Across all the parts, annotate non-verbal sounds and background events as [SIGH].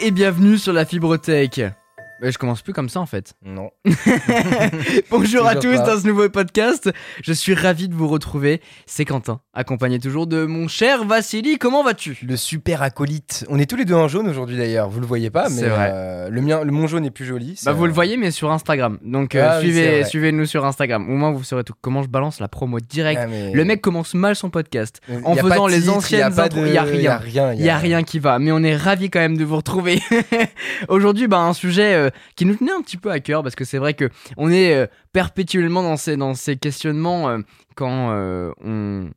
Et bienvenue sur la Fibrotech. Je commence plus comme ça en fait. Non. [LAUGHS] Bonjour à tous pas. dans ce nouveau podcast. Je suis ravi de vous retrouver. C'est Quentin, accompagné toujours de mon cher Vassili. Comment vas-tu? Le super acolyte. On est tous les deux en jaune aujourd'hui d'ailleurs. Vous le voyez pas, mais vrai. euh, le mien, le mon jaune est plus joli. Bah vous le voyez mais sur Instagram. Donc euh, Ah suivez suivez-nous sur Instagram. Au moins vous saurez tout. Comment je balance la promo direct. ah, mais- Le mec commence mal son podcast. Euh, en y faisant les titre, anciennes y de- y a rien. y. Il y a rien qui va, mais on est ravi quand même de vous retrouver. [LAUGHS] Aujourd'hui, bah, un sujet euh, qui nous tenait un petit peu à cœur parce que c'est vrai que on est euh, perpétuellement dans ces, dans ces questionnements euh, quand euh, on,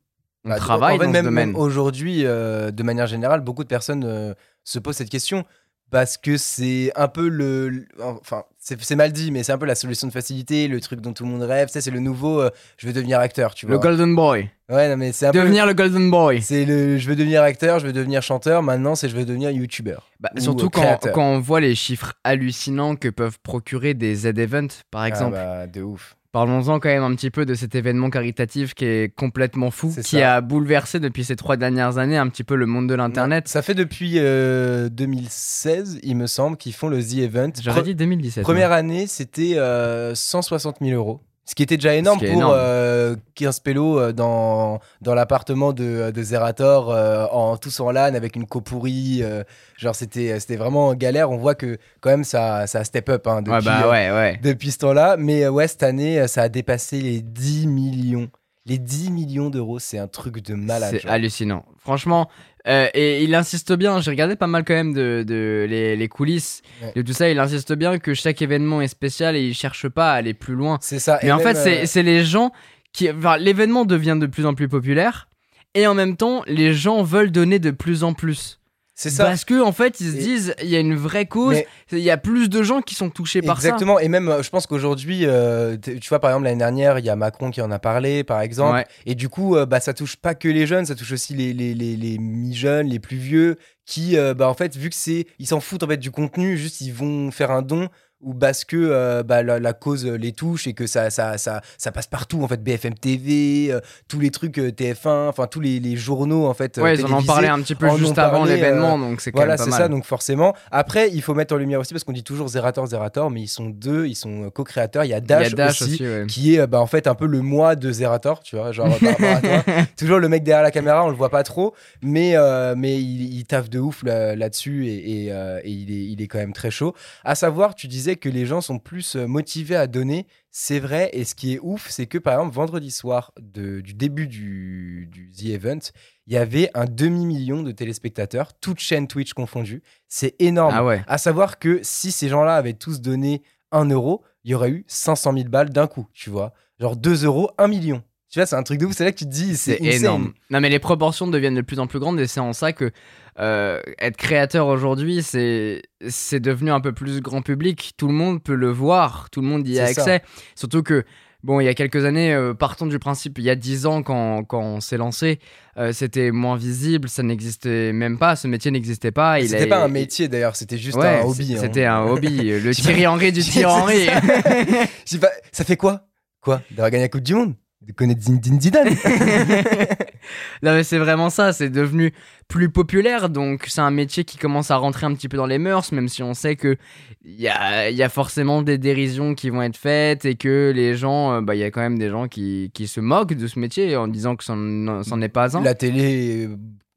on Bah, travaille en fait, dans même, ce domaine. même aujourd'hui, de manière générale, beaucoup de personnes se posent cette question parce que c'est un peu le, enfin, c'est mal dit, mais c'est un peu la solution de facilité, le truc dont tout le monde rêve. Sais, c'est le nouveau. euh, je veux devenir acteur, tu vois. Le Golden Boy. Ouais, non, mais c'est un peu. Devenir le Golden Boy. C'est le. Je veux devenir acteur, je veux devenir chanteur. Maintenant, c'est je veux devenir youtubeur. Bah, Ou, surtout euh, quand, quand on voit les chiffres hallucinants que peuvent procurer des Z-Events, par exemple. Ah bah, de ouf. Parlons-en quand même un petit peu de cet événement caritatif qui est complètement fou, qui ça. a bouleversé depuis ces trois dernières années un petit peu le monde de l'Internet. Ça fait depuis euh, 2016, il me semble, qu'ils font le The Event. J'aurais dit 2017. Première année, c'était euh, 160 000 euros. Ce qui était déjà énorme pour énorme. euh, 15 pélos euh, dans, dans l'appartement de, de Zerator, euh, en, tous en LAN avec une copourrie. euh, genre, c'était c'était vraiment galère. On voit que quand même, ça, ça step up hein, depuis, Ouais, bah ouais, ouais. depuis ce temps-là. Mais ouais, cette année, ça a dépassé les 10 millions. Les 10 millions d'euros, c'est un truc de malade. C'est genre. hallucinant. Franchement, euh, et il insiste bien, j'ai regardé pas mal quand même de, de les, les coulisses Ouais. de tout ça, il insiste bien que chaque événement est spécial et il cherche pas à aller plus loin. C'est ça. Mais Et en fait, c'est euh, c'est les gens qui... enfin, L'événement devient de plus en plus populaire et en même temps, les gens veulent donner de plus en plus. C'est ça. Parce que en fait, ils se disent, il y a une vraie cause, il y a plus de gens qui sont touchés par ça. Exactement, et même euh, je pense qu'aujourd'hui, euh, tu vois par exemple l'année dernière, il y a Macron qui en a parlé par exemple, Ouais. et du coup euh, bah, ça touche pas que les jeunes, ça touche aussi les, les, les, les mi-jeunes, les plus vieux, qui euh, bah, en fait vu que c'est, ils s'en foutent en fait du contenu, juste ils vont faire un don ou parce que euh, bah, la, la cause euh, les touche et que ça, ça, ça, ça passe partout en fait, BFM TV, euh, tous les trucs euh, TF1, enfin tous les, les journaux en fait. Ouais, ils en ont parlé un petit peu juste avant l'événement, donc c'est Voilà, c'est ça, donc forcément. Après, il faut mettre en lumière aussi, parce qu'on dit toujours Zerator, Zerator, mais ils sont deux, ils sont co-créateurs. Il y a Il y a Dash, Dash aussi, aussi, ouais. qui est bah, en fait un peu le moi de Zerator, tu vois, genre par rapport à toi. [LAUGHS] Toujours le mec derrière la caméra, on le voit pas trop, mais, mais il, il taffe de ouf là- là-dessus et, et, et il, est, il est quand même très chaud. À savoir, tu disais que les gens sont plus euh, motivés à donner. C'est vrai, et ce qui est ouf, c'est que par exemple, vendredi soir de- du début du, du The Event, il y avait un demi-million de téléspectateurs, toutes chaînes Twitch confondues. C'est énorme. Ah ouais. À savoir que si ces gens-là avaient tous donné 1 euro, il y aurait eu 500 000 balles d'un coup, tu vois. Genre 2 euros, 1 million. Tu vois, c'est un truc de ouf. C'est là que tu te dis, c'est énorme. Non, mais les proportions deviennent de plus en plus grandes et c'est en ça que euh, être créateur aujourd'hui, c'est c'est devenu un peu plus grand public. Tout le monde peut le voir, tout le monde y a ça. accès. Surtout que, bon, il y a quelques années, euh, partons du principe, il y a 10 ans, quand, quand on s'est lancé, euh, c'était moins visible, ça n'existait même pas, ce métier n'existait pas. C'était a- pas un métier d'ailleurs, c'était juste Ouais, un hobby. hein. C'était un hobby, [LAUGHS] le Thierry Henry du [LAUGHS] Thierry Henry. ça. Ça fait quoi? Quoi? D'avoir gagné la Coupe du Monde? De connaître Zinedine Zidane [LAUGHS] [LAUGHS] Non mais c'est vraiment ça, c'est devenu plus populaire, donc c'est un métier qui commence à rentrer un petit peu dans les mœurs, même si on sait que il y a, y a forcément des dérisions qui vont être faites et que les gens, euh, bah il y a quand même des gens qui, qui se moquent de ce métier en disant que c'en c'en est pas un. La télé,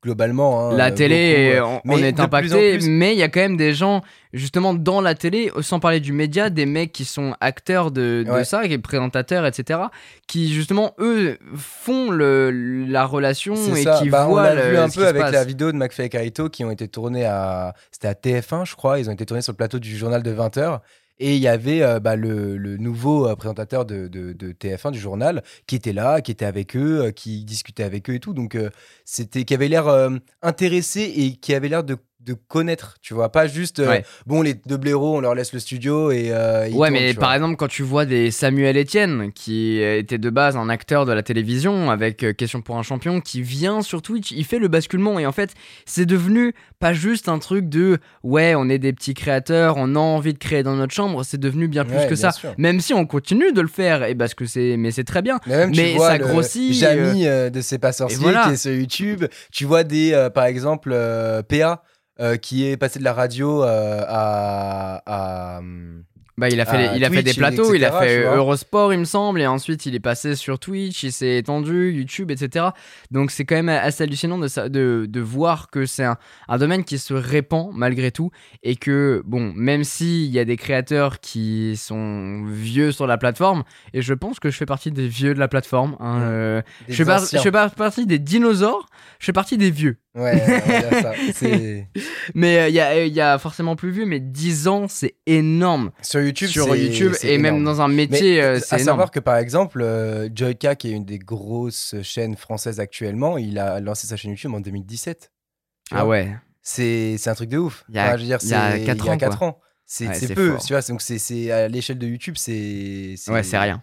globalement. hein, La télé, beaucoup, euh, on, on est plus impacté, plus- mais il y a quand même des gens, justement, dans la télé, sans parler du média, des mecs qui sont acteurs de, de Ouais. ça, qui sont présentateurs, etc., qui, justement, eux, font le, la relation et ça. qui Bah, on voient l'a le- vu un peu avec passe. la vidéo de McFly et Carito qui ont été tournés à. C'était à TF1, je crois. Ils ont été tournés sur le plateau du journal de 20h. Et il y avait euh, bah, le, nouveau euh, présentateur de, de- de TF1 du journal qui était là, qui était avec eux, euh, qui discutait avec eux et tout. Donc, c'était qui avait l'air intéressé et qui avait l'air de, de connaître, tu vois. Pas juste, euh, Ouais. bon, les deux blaireaux, on leur laisse le studio et. euh, ils Ouais, tournent, mais par vois. exemple, quand tu vois des Samuel Etienne, qui était de base un acteur de la télévision avec euh, Question pour un champion, qui vient sur Twitch, il fait le basculement. Et en fait, c'est devenu pas juste un truc de ouais, on est des petits créateurs, on a envie de créer dans notre chambre, c'est devenu bien plus Ouais, que bien ça. sûr. Même si on continue de le faire, et parce que c'est, mais c'est très bien. Mais même, Mais ça grossit, Jamy euh, de C'est pas sorcier voilà. qui est sur YouTube. Tu vois des, par exemple, PA. Euh, qui est passé de la radio euh, à, à, hum, Bah, il a fait, il a fait des plateaux, il a fait vois. Eurosport, il me semble, et ensuite il est passé sur Twitch, il s'est étendu, YouTube, etc. Donc c'est quand même assez hallucinant de, de, de voir que c'est un, un domaine qui se répand malgré tout, et que, bon, même s'il y a des créateurs qui sont vieux sur la plateforme, et je pense que je fais partie des vieux de la plateforme, hein, euh, je, fais par- je fais pas partie des dinosaures, je fais partie des vieux. Ouais, ça. [LAUGHS] Mais euh, il y, a, y a forcément plus vieux, mais 10 ans, c'est énorme Sur YouTube, sur YouTube, et même dans un métier, euh, à c'est énorme. savoir que par exemple, euh, Joyka, qui est une des grosses chaînes françaises actuellement, il a lancé sa chaîne YouTube en 2017. tu Ah ouais. C'est c'est un truc de ouf. Il y a- Enfin, je veux dire, il y a c'est- quatre il y a ans. C'est Ouais, peu, fort. tu vois. Donc c'est- c'est à l'échelle de YouTube, c'est Ouais, c'est rien.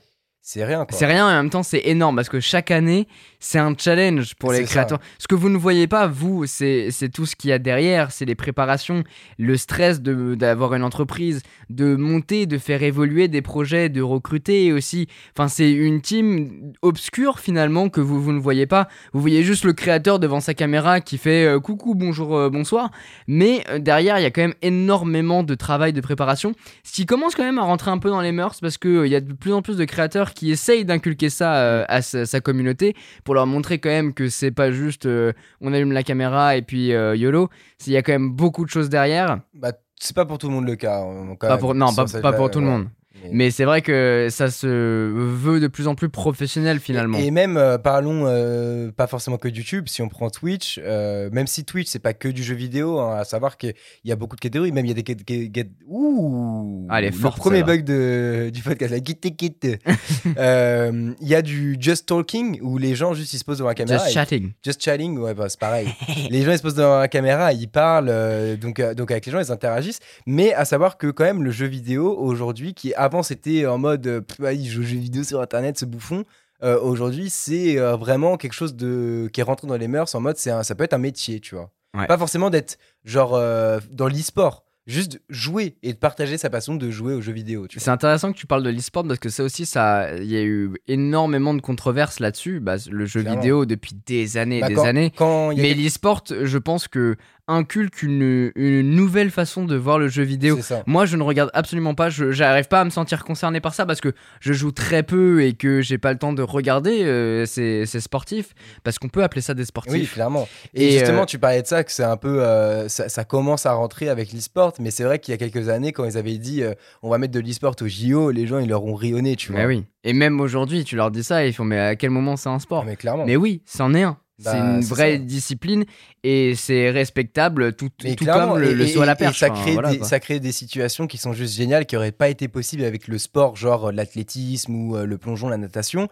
C'est rien. C'est rien et en même temps c'est énorme parce que chaque année c'est un challenge pour les ça. créateurs. Ce que vous ne voyez pas, vous, c'est tout ce qu'il y a derrière, c'est les préparations, le stress d'avoir une entreprise, de monter, de faire évoluer des projets, de recruter aussi. Enfin, c'est une team obscure finalement que vous, vous ne voyez pas. Vous voyez juste le créateur devant sa caméra qui fait euh, coucou, bonjour, euh, bonsoir. Mais euh, derrière, il y a quand même énormément de travail de préparation. Ce qui commence quand même à rentrer un peu dans les mœurs parce qu'il il y a de plus en plus de créateurs qui essayent d'inculquer ça euh, à sa, sa communauté pour leur montrer quand même que c'est pas juste euh, on allume la caméra et puis euh, YOLO. Il y a quand même beaucoup de choses derrière. Bah, c'est pas pour tout le monde le cas. hein, Pas pour, non, pas, pas pour tout le monde. Mais- Mais c'est vrai que ça se veut de plus en plus professionnel finalement. Et, et même, euh, parlons euh, pas forcément que de YouTube, si on prend Twitch, euh, même si Twitch, c'est pas que du jeu vidéo, hein, à savoir qu'il y a beaucoup de catégories, même il y a des. cat- cat- cat- Ouh elle est Le forte, premier bug de, du podcast, la kit kit. [LAUGHS] Euh, Il y a du just talking où les gens juste ils se posent devant la caméra. Just et- chatting. Just chatting, ouais, bah, c'est pareil. [LAUGHS] les gens ils se posent devant la caméra, ils parlent, euh, donc, euh, donc avec les gens ils interagissent. Mais à savoir que quand même le jeu vidéo aujourd'hui, qui avant c'était en mode, euh, pff, ah, il joue aux jeux vidéo sur internet, ce bouffon. euh, aujourd'hui c'est euh, vraiment quelque chose de qui est rentré dans les mœurs en mode c'est un- ça peut être un métier, tu vois. Ouais. Pas forcément d'être genre euh, dans l'e-sport, juste jouer et de partager sa passion de jouer aux jeux vidéo. C'est intéressant que tu parles de l'e-sport parce que ça aussi, ça, il y a eu énormément de controverses là-dessus. Bah, le jeu Clairement. vidéo depuis des années et Bah, des quand- années. Quand a Mais l'e-sport, je pense que inculque une, une nouvelle façon de voir le jeu vidéo. Moi, je ne regarde absolument pas. Je j'arrive pas à me sentir concerné par ça parce que je joue très peu et que j'ai pas le temps de regarder euh, ces, ces sportifs. Parce qu'on peut appeler ça des sportifs. Oui, clairement. Et, Et, justement, euh, tu parlais de ça, que c'est un peu. euh, ça, ça commence à rentrer avec l'e-sport, mais c'est vrai qu'il y a quelques années, quand ils avaient dit euh, on va mettre de l'e-sport au JO, les gens, ils leur ont rayonné, tu vois. Mais oui. Et même aujourd'hui, tu leur dis ça et ils font mais à quel moment c'est un sport? Mais clairement. Mais oui, c'en est un. Bah, c'est une c'est vraie ça. discipline et c'est respectable tout, tout comme le, et- le saut à la et perche. ça, enfin, crée voilà, des, quoi. ça crée des situations qui sont juste géniales, qui n'auraient pas été possibles avec le sport, genre euh, l'athlétisme ou euh, le plongeon, la natation.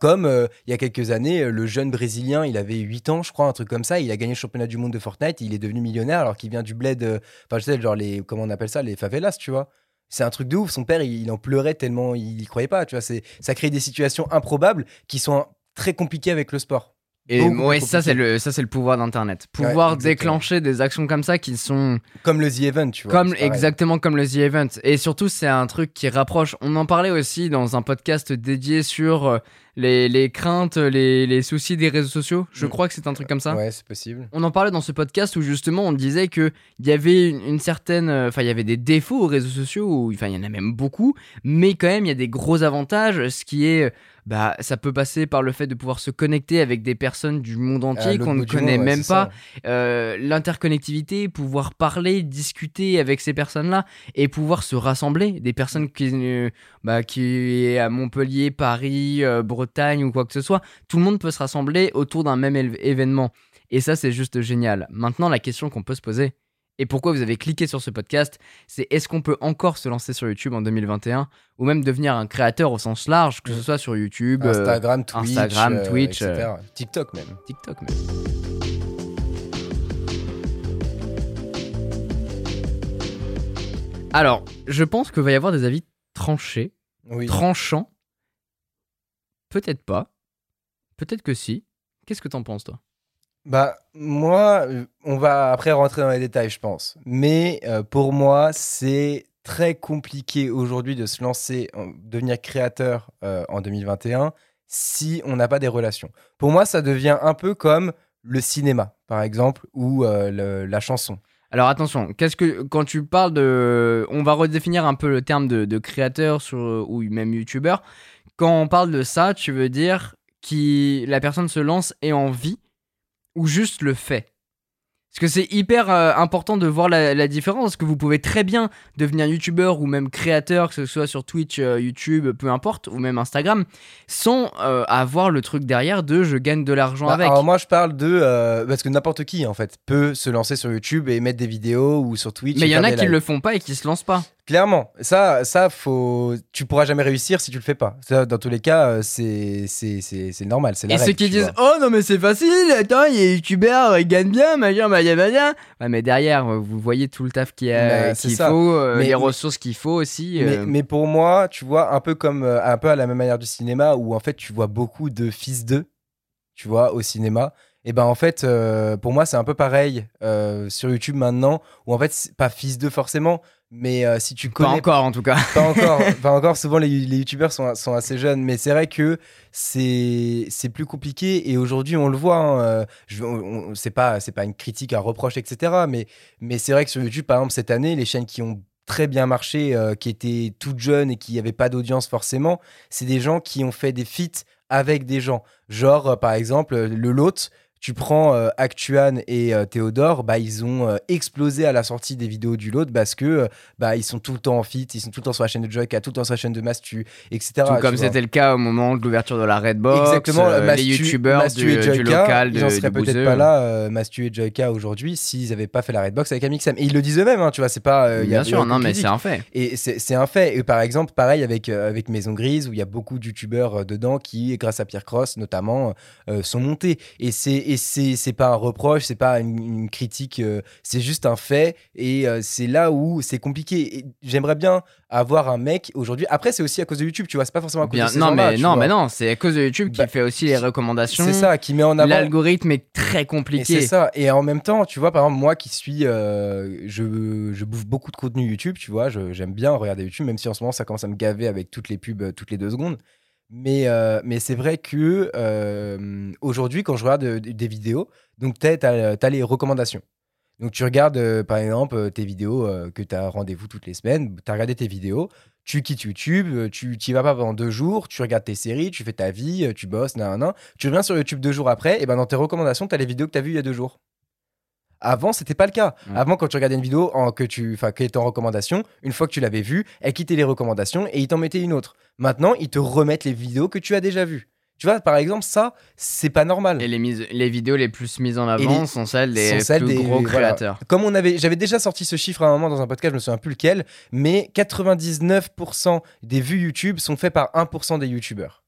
Comme euh, il y a quelques années, euh, le jeune Brésilien, il avait 8 ans, je crois, un truc comme ça, il a gagné le championnat du monde de Fortnite, il est devenu millionnaire alors qu'il vient du bled, euh, enfin je sais, genre les, comment on appelle ça, les favelas, tu vois. C'est un truc de ouf. Son père, il, il en pleurait tellement il y croyait pas. Tu vois, c'est ça crée des situations improbables qui sont très compliquées avec le sport. Et ouais, ça c'est le ça c'est le pouvoir d'internet. Pouvoir déclencher des actions comme ça qui sont Comme le The Event, tu vois. comme exactement comme le The Event et surtout c'est un truc qui rapproche. On en parlait aussi dans un podcast dédié sur euh, les, les craintes, les, les soucis des réseaux sociaux. Je Mm. crois que c'est un truc comme ça. Ouais, c'est possible. On en parlait dans ce podcast où justement on disait que il y avait une, une certaine, euh, enfin il y avait des défauts aux réseaux sociaux, enfin il y en a même beaucoup, mais quand même il y a des gros avantages, ce qui est, bah ça peut passer par le fait de pouvoir se connecter avec des personnes du monde entier qu'on ne connaît monde, même pas. Euh, l'interconnectivité, pouvoir parler, discuter avec ces personnes-là et pouvoir se rassembler, des personnes qui, euh, bah, qui est à Montpellier, Paris, euh, Bretagne ou quoi que ce soit, tout le monde peut se rassembler autour d'un même événement. Et ça, c'est juste génial. Maintenant, la question qu'on peut se poser, et pourquoi vous avez cliqué sur ce podcast, c'est est-ce qu'on peut encore se lancer sur YouTube en 2021 ou même devenir un créateur au sens large, que ce soit sur YouTube, euh, Instagram, Twitch, Instagram, euh, Twitch, etc. TikTok même. TikTok même. Alors, je pense qu'il va y avoir des avis tranchés, Oui. tranchants. Peut-être pas. Peut-être que si. Qu'est-ce que t'en penses, toi? Bah, moi, euh, on va après rentrer dans les détails, je pense. Mais euh, pour moi, c'est très compliqué aujourd'hui de se lancer, en, devenir créateur euh, en 2021 si on n'a pas des relations. Pour moi, ça devient un peu comme le cinéma, par exemple, ou euh, le- la chanson. Alors attention, qu'est-ce que quand tu parles de, on va redéfinir un peu le terme de, de créateur sur ou même youtubeur. Quand on parle de ça, tu veux dire que la personne se lance et en vit ou juste le fait? Parce que c'est hyper euh, important de voir la, différence, parce que vous pouvez très bien devenir youtubeur ou même créateur, que ce soit sur Twitch, euh, YouTube, peu importe, ou même Instagram, sans euh, avoir le truc derrière de je gagne de l'argent Bah, avec. Alors moi je parle de parce que n'importe qui en fait peut se lancer sur YouTube et mettre des vidéos ou sur Twitch. Mais il y en a qui lives. le font pas et qui se lancent pas. Clairement, ça, ça faut, tu pourras jamais réussir si tu le fais pas. Ça, dans tous les cas, euh, c'est, normal, la Et ceux qui disent. Oh non, mais c'est facile, attends, il est youtubeur, il gagne bien, machin, machin, machin. Ouais, mais derrière, euh, vous voyez tout le taf qu'il a- ça. faut, euh, Mais- les ressources qu'il faut aussi. Mais, euh, mais pour moi, tu vois, un peu comme, un peu à la même manière du cinéma, où en fait tu vois beaucoup de fils d'eux, tu vois, au cinéma. Et ben en fait, euh, pour moi, c'est un peu pareil euh, sur YouTube maintenant, où en fait, pas fils d'eux forcément, mais euh, si tu Pas connais encore en tout cas. Pas encore, [LAUGHS] pas encore. Souvent, les, les youtubeurs sont, sont assez jeunes, mais c'est vrai que c'est plus compliqué. Et aujourd'hui, on le voit. hein, euh, c'est pas pas une critique, un reproche, etc. Mais mais c'est vrai que sur YouTube, par exemple, cette année, les chaînes qui ont très bien marché, euh, qui étaient toutes jeunes et qui n'avaient pas d'audience forcément, c'est des gens qui ont fait des feats avec des gens. Genre, euh, par exemple, le lot. Tu prends euh, Actuan et euh, Théodore, bah, ils ont euh, explosé à la sortie des vidéos du lot parce que euh, bah, ils sont tout le temps en fit, ils sont tout le temps sur la chaîne de Joyka, tout le temps sur la chaîne de Mastu, etc. Tout comme c'était le cas au moment de l'ouverture de la Redbox. Exactement, Mastu- les youtubeurs Mastu du, et du Joyka, local de, ils en seraient du peut-être pas là, Mastu et Joyka aujourd'hui, s'ils n'avaient pas fait la Redbox avec Amixem. Et ils le disent eux-mêmes, hein, tu vois, c'est pas. y a- Bien sûr, non, mais c'est un fait. Et c'est un fait. Et par exemple, pareil avec, avec Maison Grise, où il y a beaucoup de youtubeurs dedans qui, grâce à Pierre Cross notamment, sont montés. Et c'est et c'est c'est pas un reproche, c'est pas une, une critique, euh, c'est juste un fait. Et euh, c'est là où c'est compliqué. Et J'aimerais bien avoir un mec aujourd'hui. Après, c'est aussi à cause de YouTube, tu vois, c'est pas forcément à cause Bien, de ces non, mais non, vois. mais non, c'est à cause de YouTube Bah, qui fait aussi les recommandations. C'est ça qui met en avant. L'algorithme est très compliqué. c'est ça. Et en même temps, tu vois, par exemple, moi qui suis. euh, je, je bouffe beaucoup de contenu YouTube, tu vois. J'aime bien regarder YouTube, même si en ce moment ça commence à me gaver avec toutes les pubs toutes les deux secondes. Mais, euh, mais c'est vrai que euh, aujourd'hui, quand je regarde euh, des vidéos, donc tu as, les recommandations. Donc tu regardes par exemple tes vidéos que tu as rendez-vous toutes les semaines, tu as regardé tes vidéos, tu quittes YouTube, tu n'y vas pas pendant deux jours, tu regardes tes séries, tu fais ta vie, tu bosses, nan, nan, nan. tu reviens sur YouTube deux jours après, et ben dans tes recommandations, tu as les vidéos que tu as vues il y a deux jours. Avant, c'était pas le cas. Ouais. Avant, quand tu regardais une vidéo en, que tu, qui était en recommandation, une fois que tu l'avais vue, elle quittait les recommandations et ils t'en mettaient une autre. Maintenant, ils te remettent les vidéos que tu as déjà vues. Tu vois, par exemple, ça, c'est pas normal. Et les, mises, les vidéos les plus mises en avant les- sont celles des sont celles plus des- gros voilà. créateurs. Comme on avait, j'avais déjà sorti ce chiffre à un moment dans un podcast, je me souviens plus lequel, mais 99% des vues YouTube sont faits par 1% des YouTubeurs.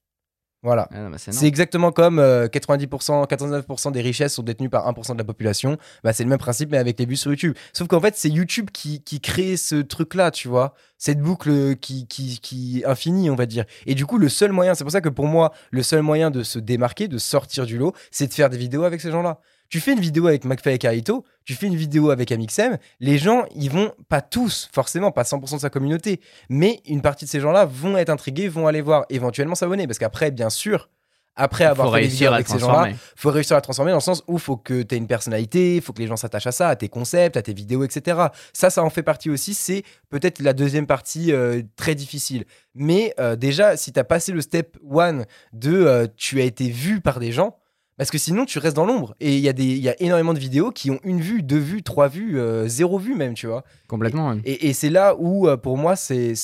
Voilà. Ah bah, c'est exactement comme euh, 90%, 99% des richesses sont détenues par 1% de la population. Bah, c'est le même principe, mais avec les vues sur YouTube. Sauf qu'en fait, c'est YouTube qui, qui crée ce truc-là, tu vois. Cette boucle qui, qui, qui est infinie, on va dire. Et du coup, le seul moyen, c'est pour ça que pour moi, le seul moyen de se démarquer, de sortir du lot, c'est de faire des vidéos avec ces gens-là. Tu fais une vidéo avec McFly et Carito, tu fais une vidéo avec Amixem, les gens, ils vont, pas tous, forcément, pas 100% de sa communauté, mais une partie de ces gens-là vont être intrigués, vont aller voir, éventuellement s'abonner. Parce qu'après, bien sûr, après avoir Faut fait des avec ces gens-là, faut réussir à transformer dans le sens où faut que tu aies une personnalité, faut que les gens s'attachent à ça, à tes concepts, à tes vidéos, etc. Ça, ça en fait partie aussi. C'est peut-être la deuxième partie euh, très difficile. Mais euh, déjà, si tu as passé le step one de euh, tu as été vu par des gens, parce que sinon tu restes dans l'ombre. Et il y, a des- il y a énormément de vidéos qui ont une vue, deux vues, trois vues, euh, zéro vue même, tu vois. Complètement. Et, et c'est là où, euh, pour moi, c'est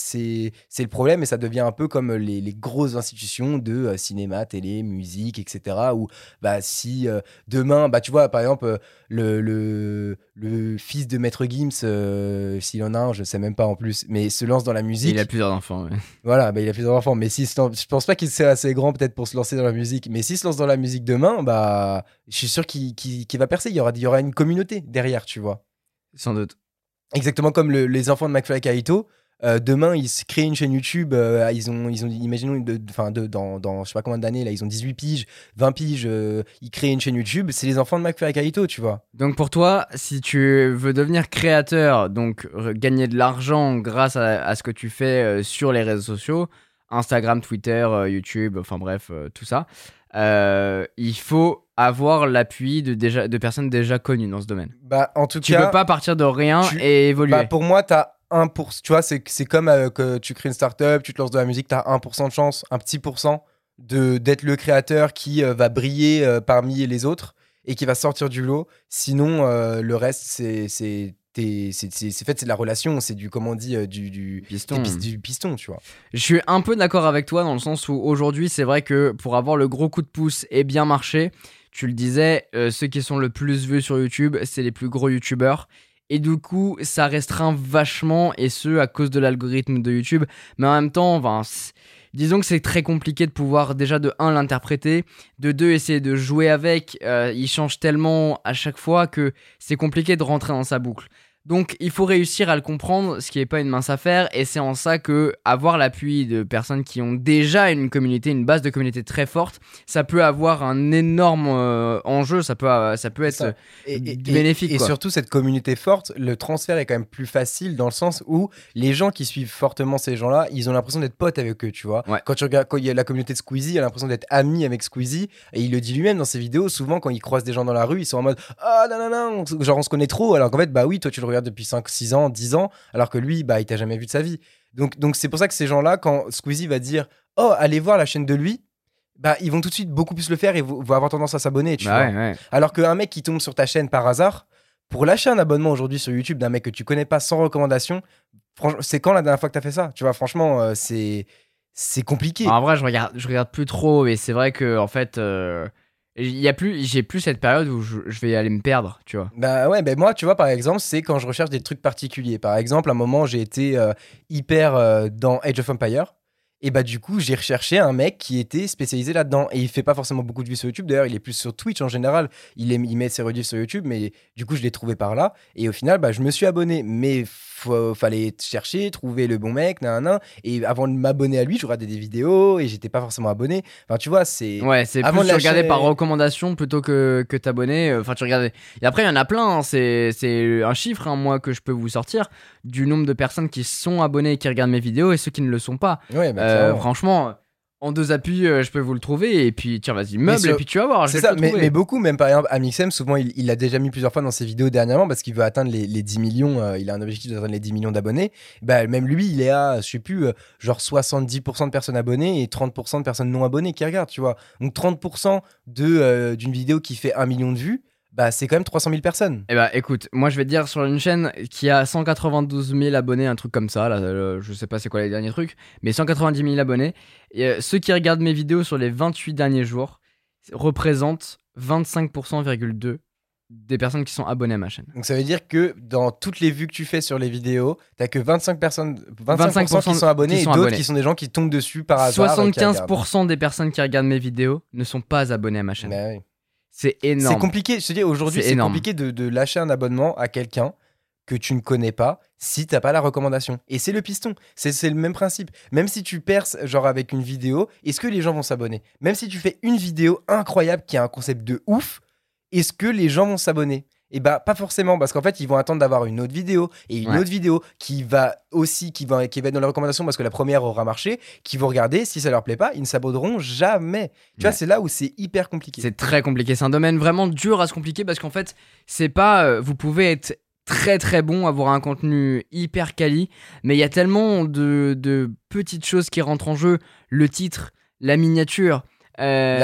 le problème et ça devient un peu comme les, les grosses institutions de euh, cinéma, télé, musique, etc. Où bah, si demain, bah, tu vois, par exemple, le, le, le fils de Maître Gims, euh, s'il en a un, je sais même pas en plus, mais se lance dans la musique. Il a plusieurs enfants. ouais. Voilà, bah, il a plusieurs enfants. Mais lance- je pense pas qu'il soit assez grand peut-être pour se lancer dans la musique. Mais s'il se lance dans la musique demain, bah, je suis sûr qu'il va percer. Il y, aura, il y aura une communauté derrière, tu vois. Sans doute. Exactement comme le- les enfants de McFly et Carito. Euh, demain, ils se créent une chaîne YouTube. euh, ils ont, ils ont, imaginons, de, de- enfin, de- dans, dans je sais pas combien d'années, là, ils ont 18 piges, 20 piges. euh, ils créent une chaîne YouTube. C'est les enfants de McFly et Carito, tu vois. Donc pour toi, si tu veux devenir créateur, donc gagner de l'argent grâce à, à ce que tu fais sur les réseaux sociaux, Instagram, Twitter, YouTube, enfin bref, tout ça, il faut avoir l'appui de, déjà, de personnes déjà connues dans ce domaine. Bah, en tout Tu cas, peux pas partir de rien tu- et évoluer. bah, pour moi, t'as 1%. Tu vois, c'est c'est comme euh, que tu crées une startup, tu te lances de la musique, t'as 1% de chance, un petit pourcent de d'être le créateur qui euh, va briller euh, parmi les autres et qui va sortir du lot. Sinon, le reste, c'est c'est t'es- c'est c'est- c'est fait, c'est de la relation, c'est du comment on dit du du Piston. pis- du piston, tu vois. Je suis un peu d'accord avec toi dans le sens où aujourd'hui, c'est vrai que pour avoir le gros coup de pouce et bien marcher, tu le disais, ceux qui sont le plus vus sur YouTube, c'est les plus gros YouTubeurs. Et du coup, ça restreint vachement, et ce, à cause de l'algorithme de YouTube. Mais en même temps, disons que c'est très compliqué de pouvoir déjà de 1 l'interpréter, de 2 essayer de jouer avec. Euh, il change tellement à chaque fois que c'est compliqué de rentrer dans sa boucle. Donc il faut réussir à le comprendre, ce qui n'est pas une mince affaire, et c'est en ça que avoir l'appui de personnes qui ont déjà une communauté, une base de communauté très forte, ça peut avoir un énorme euh, enjeu, ça peut, euh, ça peut être... ça. Et, et- bénéfique, Et, surtout, cette communauté forte, le transfert est quand même plus facile dans le sens où les gens qui suivent fortement ces gens-là, ils ont l'impression d'être potes avec eux, tu vois. Ouais. Quand tu regardes, quand il y a la communauté de Squeezie, il a l'impression d'être ami avec Squeezie. Et il le dit lui-même dans ses vidéos. Souvent, quand il croise des gens dans la rue, ils sont en mode Ah, non, non, non, on- genre on se connaît trop. Alors qu'en fait, bah oui, toi, tu le regardes depuis 5, 6 ans, 10 ans, alors que lui, bah, il t'a jamais vu de sa vie. Donc, donc c'est pour ça que ces gens-là, quand Squeezie va dire Oh, allez voir la chaîne de lui, bah, ils vont tout de suite beaucoup plus le faire et vont avoir tendance à s'abonner, tu Bah vois. ouais, ouais. Alors qu'un mec qui tombe sur ta chaîne par hasard, pour lâcher un abonnement aujourd'hui sur YouTube d'un mec que tu connais pas sans recommandation, c'est quand la dernière fois que tu as fait ça Tu vois, franchement, euh, c'est c'est compliqué. En vrai, je regarde, je regarde plus trop, et c'est vrai que en fait, euh, il y a plus, j'ai plus cette période où je, vais aller me perdre, tu vois. Bah ouais, ben moi, tu vois, par exemple, c'est quand je recherche des trucs particuliers. Par exemple, à un moment, j'ai été euh, hyper euh, dans Age of Empire. Et bah, du coup, j'ai recherché un mec qui était spécialisé là-dedans. Et il fait pas forcément beaucoup de vues sur YouTube. D'ailleurs, il est plus sur Twitch en général. Il, il met ses rediffs sur YouTube. Mais du coup, je l'ai trouvé par là. Et au final, bah, je me suis abonné. Mais faut- fallait chercher, trouver le bon mec, nan, nan. Et avant de m'abonner à lui, je regardais des vidéos et j'étais pas forcément abonné. Enfin, tu vois, c'est. Ouais, c'est Avant plus de lâcher- par recommandation plutôt que, que t'abonner. Enfin, tu regardais. Et après, il y en a plein. hein, C'est, c'est un chiffre, hein, moi, que je peux vous sortir du nombre de personnes qui sont abonnées et qui regardent mes vidéos et ceux qui ne le sont pas. Ouais, bah, Euh, franchement, en deux appuis, euh, je peux vous le trouver. Et puis, tiens, vas-y, meuble. Et puis, tu vas voir. C'est ça, mais, mais beaucoup, même par exemple, Amixem, souvent il l'a déjà mis plusieurs fois dans ses vidéos dernièrement parce qu'il veut atteindre les, les 10 millions. euh, il a un objectif d'atteindre les 10 millions d'abonnés. Bah, même lui, il est à, je sais plus, euh, genre 70% de personnes abonnées et 30% de personnes non abonnées qui regardent, tu vois. Donc 30% de, euh, d'une vidéo qui fait 1 million de vues, bah, c'est quand même 300 000 personnes. Eh bah écoute, moi je vais te dire sur une chaîne qui a 192 000 abonnés, un truc comme ça, là, euh, je sais pas c'est quoi les derniers trucs, mais 190 000 abonnés. Et, euh, ceux qui regardent mes vidéos sur les 28 derniers jours représentent 25,2% des personnes qui sont abonnées à ma chaîne. Donc ça veut dire que dans toutes les vues que tu fais sur les vidéos, t'as que 25 personnes, 25%, 25% qui sont abonnés qui sont et d'autres qui sont des gens qui tombent dessus par hasard. et qui regardent. 75% des personnes qui regardent mes vidéos ne sont pas abonnées à ma chaîne. Bah oui. C'est C'est énorme. compliqué, je te dis, aujourd'hui, C'est c'est compliqué de, de lâcher un abonnement à quelqu'un que tu ne connais pas si t'as pas la recommandation. Et c'est le piston, c'est c'est le même principe. Même si tu perces, genre avec une vidéo, est-ce que les gens vont s'abonner? Même si tu fais une vidéo incroyable qui a un concept de ouf, est-ce que les gens vont s'abonner? Et bah pas forcément parce qu'en fait ils vont attendre d'avoir une autre vidéo et une Ouais. autre vidéo qui va aussi qui va qui va être dans les recommandations parce que la première aura marché qui vont regarder si ça leur plaît pas ils ne s'abonneront jamais tu vois c'est là où c'est hyper compliqué C'est très compliqué. C'est un domaine vraiment dur à se compliquer parce qu'en fait, c'est pas. euh, vous pouvez être très très bon, avoir un contenu hyper quali, mais il y a tellement de, de petites choses qui rentrent en jeu. Le titre, la miniature, euh,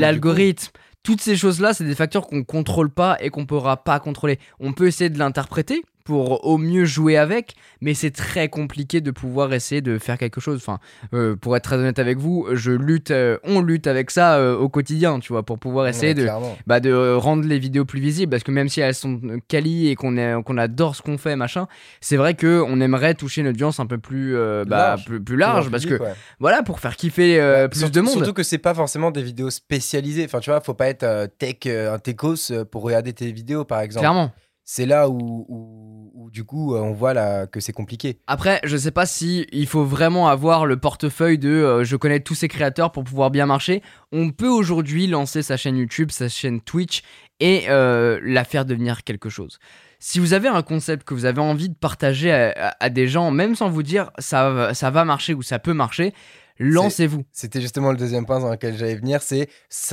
l'algorithme. Toutes ces choses-là, c'est des facteurs qu'on contrôle pas et qu'on pourra pas contrôler. On peut essayer de l'interpréter pour au mieux jouer avec, mais c'est très compliqué de pouvoir essayer de faire quelque chose. Enfin, euh, pour être très honnête avec vous, je lutte, euh, on lutte avec ça euh, au quotidien, tu vois, pour pouvoir essayer Ouais, de, bah, de rendre les vidéos plus visibles parce que même si elles sont quali et qu'on adore ce qu'on fait machin c'est vrai que on aimerait toucher une audience un peu plus bah, Large. plus, plus large parce que ouais. voilà pour faire kiffer euh, Bah, plus surtout- de monde Surtout que c'est pas forcément des vidéos spécialisées. Enfin, tu vois, faut pas être tech, un techos pour regarder tes vidéos, par exemple. clairement C'est là où, du coup, euh, on voit là, que c'est compliqué. après je sais pas si il faut vraiment avoir le portefeuille de euh, je connais tous ces créateurs pour pouvoir bien marcher on peut aujourd'hui lancer sa chaîne YouTube sa chaîne Twitch et euh, la faire devenir quelque chose si vous avez un concept que vous avez envie de partager à, à- des gens, même sans vous dire ça, ça va marcher ou ça peut marcher, lancez-vous. C'était justement le deuxième point dans lequel j'allais venir, c'est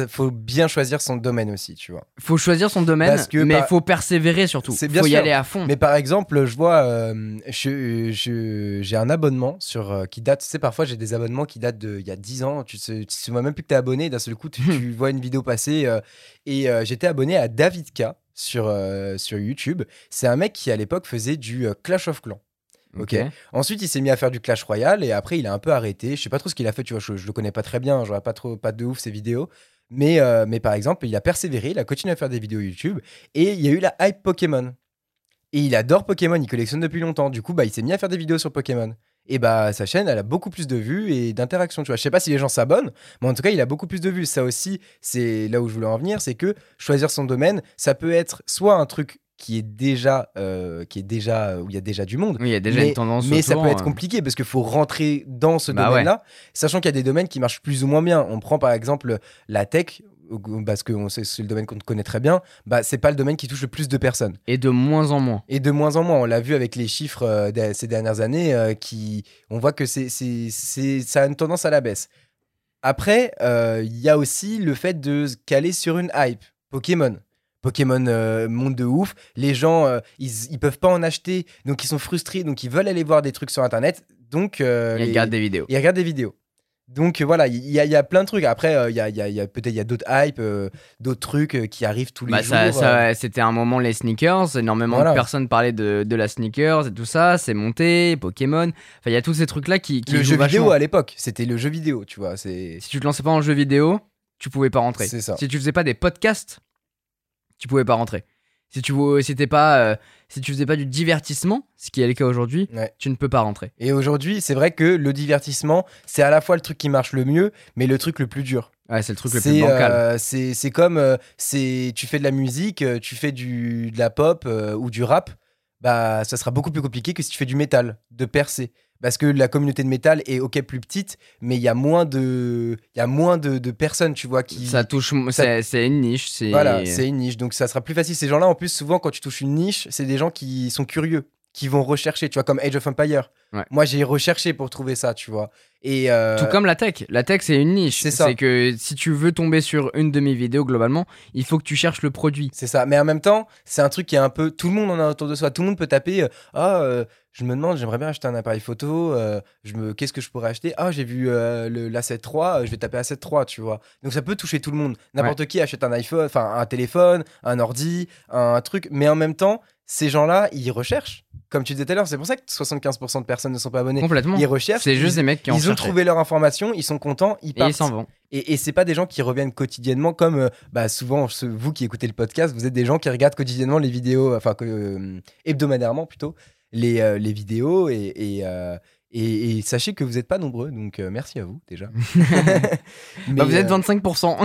faut bien choisir son domaine aussi, tu vois. Faut choisir son domaine, que mais par- faut persévérer surtout. C'est bien faut y sûr. aller à fond. Mais par exemple, je vois, euh, je- je- j'ai un abonnement sur, euh, qui date, tu sais, parfois j'ai des abonnements qui datent d'il y a 10 ans, tu sais, tu sais même plus que tu es abonné, d'un seul coup, tu, tu [LAUGHS] vois une vidéo passer. euh, et j'étais abonné à David K sur, sur YouTube. C'est un mec qui, à l'époque, faisait du Clash of Clans. Ok. Ensuite, il s'est mis à faire du Clash Royale et après, il a un peu arrêté. Je sais pas trop ce qu'il a fait, tu vois, je, je le connais pas très bien, j'aurais pas trop, pas de ouf ses vidéos. Mais, euh, mais par exemple, il a persévéré, il a continué à faire des vidéos YouTube et il y a eu la hype Pokémon. Et il adore Pokémon, il collectionne depuis longtemps. Du coup, bah, il s'est mis à faire des vidéos sur Pokémon. Et bah, sa chaîne, elle a beaucoup plus de vues et d'interactions. Tu vois, je sais pas si les gens s'abonnent, mais en tout cas, il a beaucoup plus de vues. Ça aussi, c'est là où je voulais en venir, c'est que choisir son domaine, ça peut être soit un truc qui est déjà, euh, qui est déjà où il y a déjà du monde, Oui, il y a déjà mais, une tendance. mais ça peut être euh. compliqué parce qu'il faut rentrer dans ce Bah domaine-là, sachant qu'il y a des domaines qui marchent plus ou moins bien. On prend par exemple la tech, parce que c'est le domaine qu'on connaît très bien. Bah, c'est pas le domaine qui touche le plus de personnes. Et de moins en moins. Et de moins en moins, on l'a vu avec les chiffres euh, de ces dernières années, euh, qui, on voit que c'est, ça a une tendance à la baisse. Après, euh, il y a aussi le fait de se caler sur une hype. Pokémon. Pokémon euh, monte de ouf. Les gens, euh, ils, ils peuvent pas en acheter, donc ils sont frustrés, donc ils veulent aller voir des trucs sur Internet. Donc, euh, Il les- regarde des vidéos. ils regardent des vidéos. Donc euh, voilà, il y, a- il y a plein de trucs. Après, euh, il y a, il y a- il y a- peut-être il y a d'autres hypes, euh, d'autres trucs euh, qui arrivent tous les Bah, jours. ça, euh. c'était un moment les sneakers, énormément Voilà. de personnes parlaient de, de la sneakers et tout ça, c'est monté, Pokémon, enfin il y a tous ces trucs là qui, qui le jouent jeu vidéo vachement. à l'époque, c'était le jeu vidéo, tu vois. C'est Si tu te lançais pas en jeu vidéo, tu pouvais pas rentrer. C'est ça. Si tu faisais pas des podcasts, tu pouvais pas rentrer. Si tu t'es pas euh, si tu faisais pas du divertissement, ce qui est le cas aujourd'hui, Ouais. tu ne peux pas rentrer. Et aujourd'hui, c'est vrai que le divertissement, c'est à la fois le truc qui marche le mieux, mais le truc le plus dur. Ouais, c'est le truc le plus bancal. euh, c'est c'est comme euh, c'est tu fais de la musique, euh, tu fais du de la pop ou du rap, bah ça sera beaucoup plus compliqué que si tu fais du métal, de percer. Parce que la communauté de métal est ok plus petite, mais il y a moins de il y a moins de, de personnes, tu vois, qui Ça touche, ça- c'est c'est une niche, c'est Voilà, c'est une niche. Donc ça sera plus facile. Ces gens-là, en plus, souvent, quand tu touches une niche, c'est des gens qui sont curieux, qui vont rechercher, tu vois, comme Age of Empire. Ouais. Moi, j'ai recherché pour trouver ça, tu vois. Et euh, Tout comme la tech. La tech, c'est une niche. C'est ça. C'est que si tu veux tomber sur une de mes vidéos, globalement, il faut que tu cherches le produit. c'est ça. Mais en même temps, c'est un truc qui est un peu. Tout le monde en a autour de soi. Tout le monde peut taper. euh, Ah, euh, je me demande, j'aimerais bien acheter un appareil photo. je me, qu'est-ce que je pourrais acheter? Ah, j'ai vu euh, le l'A7 III. je vais taper A7 III, tu vois. Donc ça peut toucher tout le monde. N'importe qui achète un iPhone, enfin un téléphone, un ordi, un truc. Mais en même temps, ces gens-là, ils recherchent. Comme tu disais tout à l'heure, c'est pour ça que 75% de personnes ne sont pas abonnées. Complètement. Ils recherchent. C'est juste des mecs qui ont Ils ont trouvé leur information, ils sont contents, ils Et partent. ils s'en vont. Et, et c'est pas des gens qui reviennent quotidiennement comme euh, bah, souvent ce- vous qui écoutez le podcast, vous êtes des gens qui regardent quotidiennement les vidéos, enfin euh, hebdomadairement plutôt, les, euh, les vidéos et, et, et- et sachez que vous n'êtes pas nombreux, donc euh, merci à vous déjà. Mais, [LAUGHS] Bah, vous êtes euh, 25%.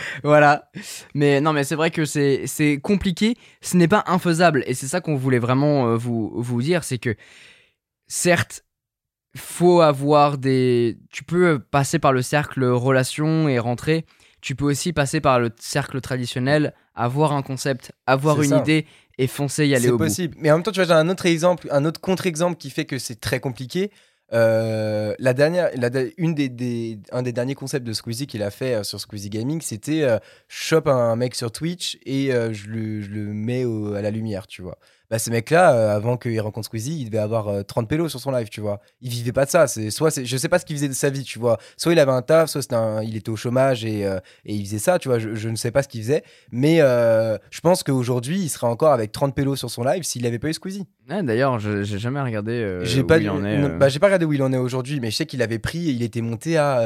[LAUGHS] voilà. Mais non, mais c'est vrai que c'est compliqué. Ce n'est pas infaisable. Et c'est ça qu'on voulait vraiment euh, vous, vous dire. C'est que, certes, faut avoir des. Tu peux passer par le cercle relation et rentrer. Tu peux aussi passer par le cercle traditionnel, avoir un concept, avoir une ça. idée et foncer y aller C'est au bout. possible. Mais en même temps, tu vois, j'ai un autre exemple, un autre contre-exemple qui fait que c'est très compliqué. Euh, la dernière, la une des, des- un des derniers concepts de Squeezie qu'il a fait euh, sur Squeezie Gaming, c'était euh, je chope un mec sur Twitch et euh, je, le, je le mets au- à la lumière, tu vois. Bah, ce mec-là, euh, avant qu'il rencontre Squeezie, il devait avoir euh, 30 pélos sur son live, tu vois. Il vivait pas de ça. C'est soit, c'est- je sais pas ce qu'il faisait de sa vie, tu vois. Soit il avait un taf, soit c'était un- il était au chômage et, euh, et il faisait ça, tu vois. Je, je ne sais pas ce qu'il faisait, mais euh, je pense qu'aujourd'hui, il serait encore avec 30 pélos sur son live s'il n'avait pas eu Squeezie. Ah, D'ailleurs, je- j'ai jamais regardé J'ai où pas, il en est. bah, j'ai pas regardé où il en est aujourd'hui, mais je sais qu'il avait pris, il était monté à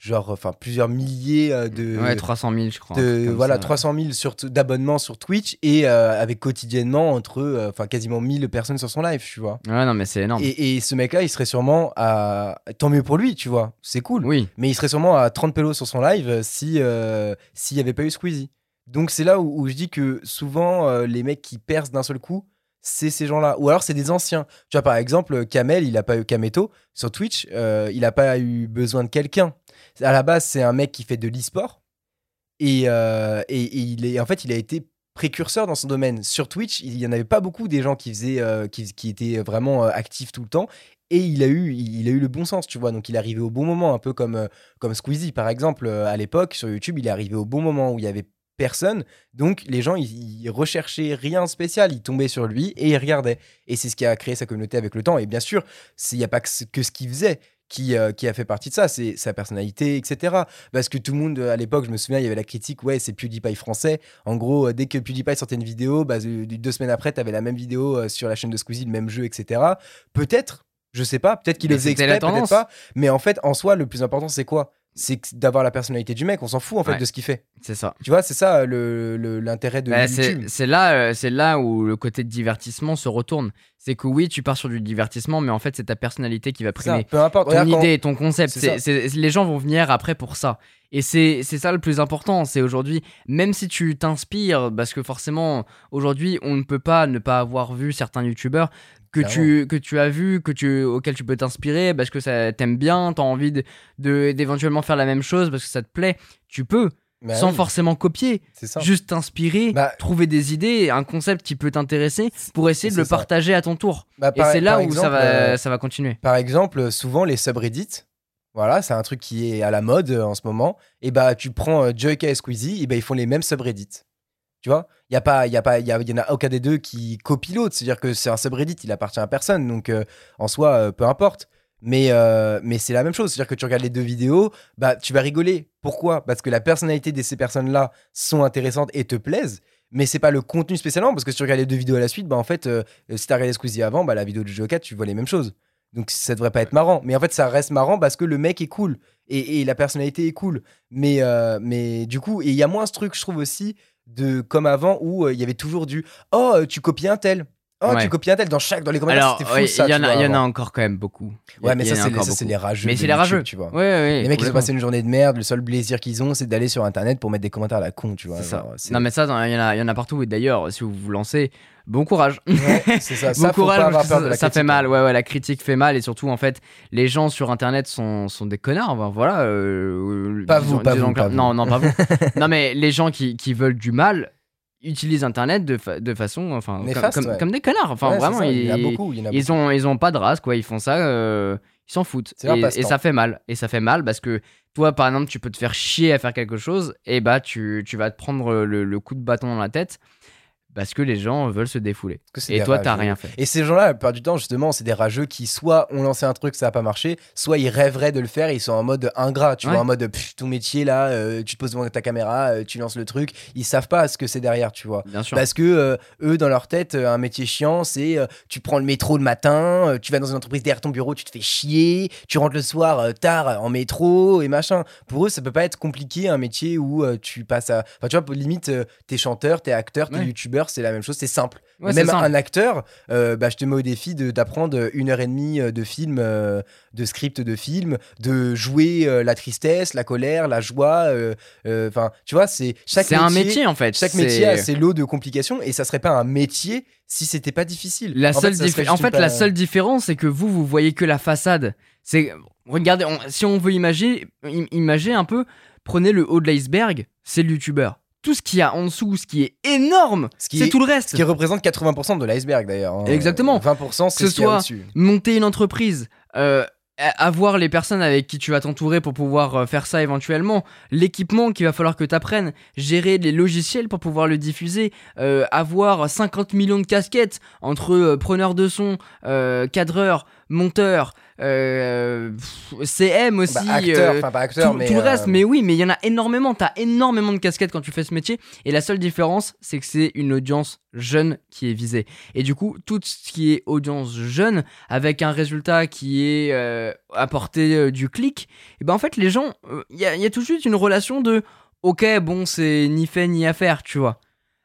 genre, enfin plusieurs milliers euh, de, ouais, 300 000, je crois. de voilà ça. 300 000 sur d'abonnements sur Twitch et euh, avec quotidiennement entre euh, enfin quasiment 1000 personnes sur son live, tu vois. Ouais, non, mais c'est énorme. Et, et ce mec-là, il serait sûrement à tant mieux pour lui, tu vois, c'est cool. Oui. Mais il serait sûrement à 30 pélos sur son live si euh, s'il n'y avait pas eu Squeezie. Donc c'est là où, où je dis que souvent les mecs qui percent d'un seul coup, c'est ces gens-là. Ou alors c'est des anciens. Tu vois par exemple Kamel, il a pas eu Kameto sur Twitch, euh, il a pas eu besoin de quelqu'un. À la base c'est un mec qui fait de l'e-sport et, euh, et, et il est en fait il a été précurseur dans son domaine. Sur Twitch, il y en avait pas beaucoup des gens qui faisaient, euh, qui, qui étaient vraiment euh, actifs tout le temps. Et il a eu, il a eu le bon sens, tu vois. Donc il est arrivé au bon moment, un peu comme, comme Squeezie par exemple à l'époque sur YouTube. Il est arrivé au bon moment où il y avait personne. Donc les gens, ils, recherchaient rien spécial. Ils tombaient sur lui et ils regardaient. Et c'est ce qui a créé sa communauté avec le temps. Et bien sûr, il n'y a pas que ce, que ce qu'il faisait. Qui, euh, qui, a fait partie de ça, c'est sa personnalité, etc. Parce que tout le monde, à l'époque, je me souviens, il y avait la critique, ouais, c'est PewDiePie français. En gros, euh, dès que PewDiePie sortait une vidéo, bah, deux semaines après, tu avais la même vidéo euh, sur la chaîne de Squeezie, le même jeu, etc. Peut-être, je sais pas, peut-être qu'il le faisait exprès, peut-être pas. Mais en fait, en soi, le plus important, c'est quoi? C'est d'avoir la personnalité du mec. On s'en fout en fait de ce qu'il fait. C'est ça. Tu vois, c'est ça l'intérêt de bah, YouTube. C'est là, euh, c'est là où le côté de divertissement se retourne. C'est que oui, tu pars sur du divertissement, mais en fait, c'est ta personnalité qui va primer. peu importe. Ton idée, ton concept. les gens vont venir après pour ça. Et c'est ça le plus important. C'est aujourd'hui, même si tu t'inspires, parce que forcément, aujourd'hui, on ne peut pas ne pas avoir vu certains youtubeurs que tu, que tu as vu, que tu, auquel tu peux t'inspirer parce que ça t'aime bien, t'as envie d'éventuellement de, faire la même chose parce que ça te plaît, tu peux. Bah sans forcément copier, juste t'inspirer, bah trouver des idées, un concept qui peut t'intéresser pour essayer de le partager à ton tour. Bah, et c'est là où ça, va, euh, ça va continuer. Par exemple, souvent les subreddits, voilà, c'est un truc qui est à la mode euh, en ce moment. Et bah, tu prends euh, Joyka et Squeezie, et bah, ils font les mêmes subreddits. Tu vois Il y a pas, il y a pas, il y, en a aucun des deux qui copie l'autre. C'est-à-dire que c'est un subreddit, il appartient à personne. Donc euh, en soi, euh, peu importe. Mais, euh, mais c'est la même chose. C'est-à-dire que tu regardes les deux vidéos, bah tu vas rigoler. Pourquoi? Parce que la personnalité de ces personnes-là sont intéressantes et te plaisent. Mais c'est pas le contenu spécialement, parce que si tu regardes les deux vidéos à la suite, bah en fait, si t'as regardé Squeezie avant, bah la vidéo du Joker, tu vois les mêmes choses. Donc ça devrait pas être marrant. Mais en fait, ça reste marrant parce que le mec est cool et, et la personnalité est cool. Mais, mais du coup, et il y a moins ce truc, je trouve aussi, de comme avant où euh, il y avait toujours du oh euh, tu copies un tel Oh, tu copies un tel dans chaque dans les commentaires, c'était fou ça. Il y, en a, y en a encore quand même beaucoup. Ouais, mais ça, c'est les, rageux. Mais c'est les rageux, tu vois. les mecs, ils ont passé une journée de merde. Le seul plaisir qu'ils ont, c'est d'aller sur internet pour mettre des commentaires à la con, tu vois. Ça. Non, mais ça, il y, en a, y en a partout. Et d'ailleurs, si vous vous lancez, bon courage. c'est ça. [LAUGHS] bon courage, ça, fait mal. Ouais, ouais, la critique fait mal. Et surtout, en fait, les gens sur internet sont, sont des connards. voilà. Euh, pas vous, pas vous. Non, non, pas vous. [LAUGHS] non, mais les gens qui veulent du mal utilisent internet de, de façon enfin comme, comme, des connards. Enfin vraiment ils, y a beaucoup, ils ont ils ont pas de race quoi. Ils font ça euh, ils s'en foutent. Et, ça fait mal. Et ça fait mal parce que toi par exemple tu peux te faire chier à faire quelque chose et bah tu, tu vas te prendre le, le, coup de bâton dans la tête parce que les gens veulent se défouler. et toi, t'as rien fait. Et ces gens-là, la plupart du temps, justement, c'est des rageux qui soit ont lancé un truc, ça n'a pas marché, soit ils rêveraient de le faire et ils sont en mode ingrat, tu vois, en mode ton métier là, euh, tu te poses devant ta caméra, euh, tu lances le truc, ils savent pas ce que c'est derrière, tu vois. Bien sûr. Parce que euh, eux, dans leur tête, un métier chiant, c'est tu prends le métro le matin, tu vas dans une entreprise derrière ton bureau, tu te fais chier, tu rentres le soir tard en métro et machin. Pour eux, ça peut pas être compliqué un métier où tu passes à. Enfin, tu vois, limite, t'es chanteur, t'es acteur, t'es youtubeur c'est la même chose, c'est simple. Même un acteur, euh, bah, je te mets au défi d'apprendre une heure et demie euh, de film, euh, de script de film, de jouer la tristesse, la colère, la joie. Enfin, tu vois, c'est chaque. C'est un métier en fait. Chaque métier a ses lots de complications et ça serait pas un métier si c'était pas difficile. La en seule, fait, en fait la seule différence, c'est que vous, vous voyez que la façade. C'est regardez, si on veut imaginer, imaginer un peu, prenez le haut de l'iceberg, c'est le youtubeur tout ce qu'il y a en dessous, ce qui est énorme, c'est tout le reste. Ce qui représente 80% de l'iceberg d'ailleurs. Hein. Exactement. 20% c'est ce, soit monter une entreprise, euh, avoir les personnes avec qui tu vas t'entourer pour pouvoir euh, faire ça éventuellement, l'équipement qu'il va falloir que tu apprennes, gérer les logiciels pour pouvoir le diffuser, euh, avoir 50 millions de casquettes entre preneurs de son, cadreurs, monteurs, euh, CM aussi. Bah, acteur, euh, pas acteur, tout, mais tout le reste, euh, mais oui, mais il y en a énormément. T'as énormément de casquettes quand tu fais ce métier. Et la seule différence, c'est que c'est une audience jeune qui est visée. Et du coup, tout ce qui est audience jeune, avec un résultat qui est apporté du clic, et ben en fait, les gens, il y, y, a tout de suite une relation de ok, bon, c'est ni fait ni à faire, tu vois.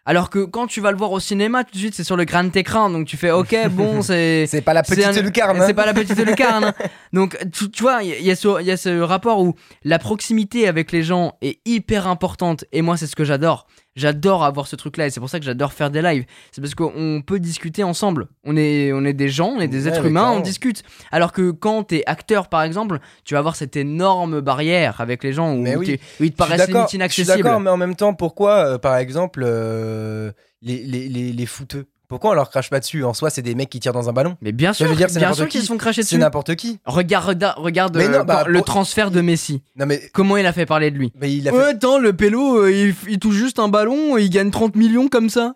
Alors que quand tu vas le voir au cinéma, tout de suite c'est sur le grand écran, donc tu fais ok, [LAUGHS] bon, c'est. c'est pas la petite lucarne. C'est pas la petite lucarne. [LAUGHS] donc tu, vois, il y, a ce, y a ce rapport où la proximité avec les gens est hyper importante, et moi c'est ce que j'adore. J'adore avoir ce truc-là et c'est pour ça que j'adore faire des lives. C'est parce qu'on peut discuter ensemble. On est, on est des gens, on est des Ouais, êtres humains, on discute. Alors que quand t'es acteur, par exemple, tu vas avoir cette énorme barrière avec les gens où, Mais oui. t'es- où ils te paraissent Je suis inaccessibles. d'accord, mais en même temps, pourquoi, euh, par exemple, euh, les, les, les, les footeux Pourquoi on leur crache pas dessus? En soi, c'est des mecs qui tirent dans un ballon. Mais bien sûr, veux dire, c'est bien n'importe sûr qui. qu'ils se font cracher C'est dessus. n'importe qui. Regarde, regarde, euh, non, bah, le pour- transfert de Messi. Non, mais, Comment il a fait parler de lui? Mais il a fait. Ouais, attends, le pélo, euh, il, il touche juste un ballon, il gagne 30 millions comme ça.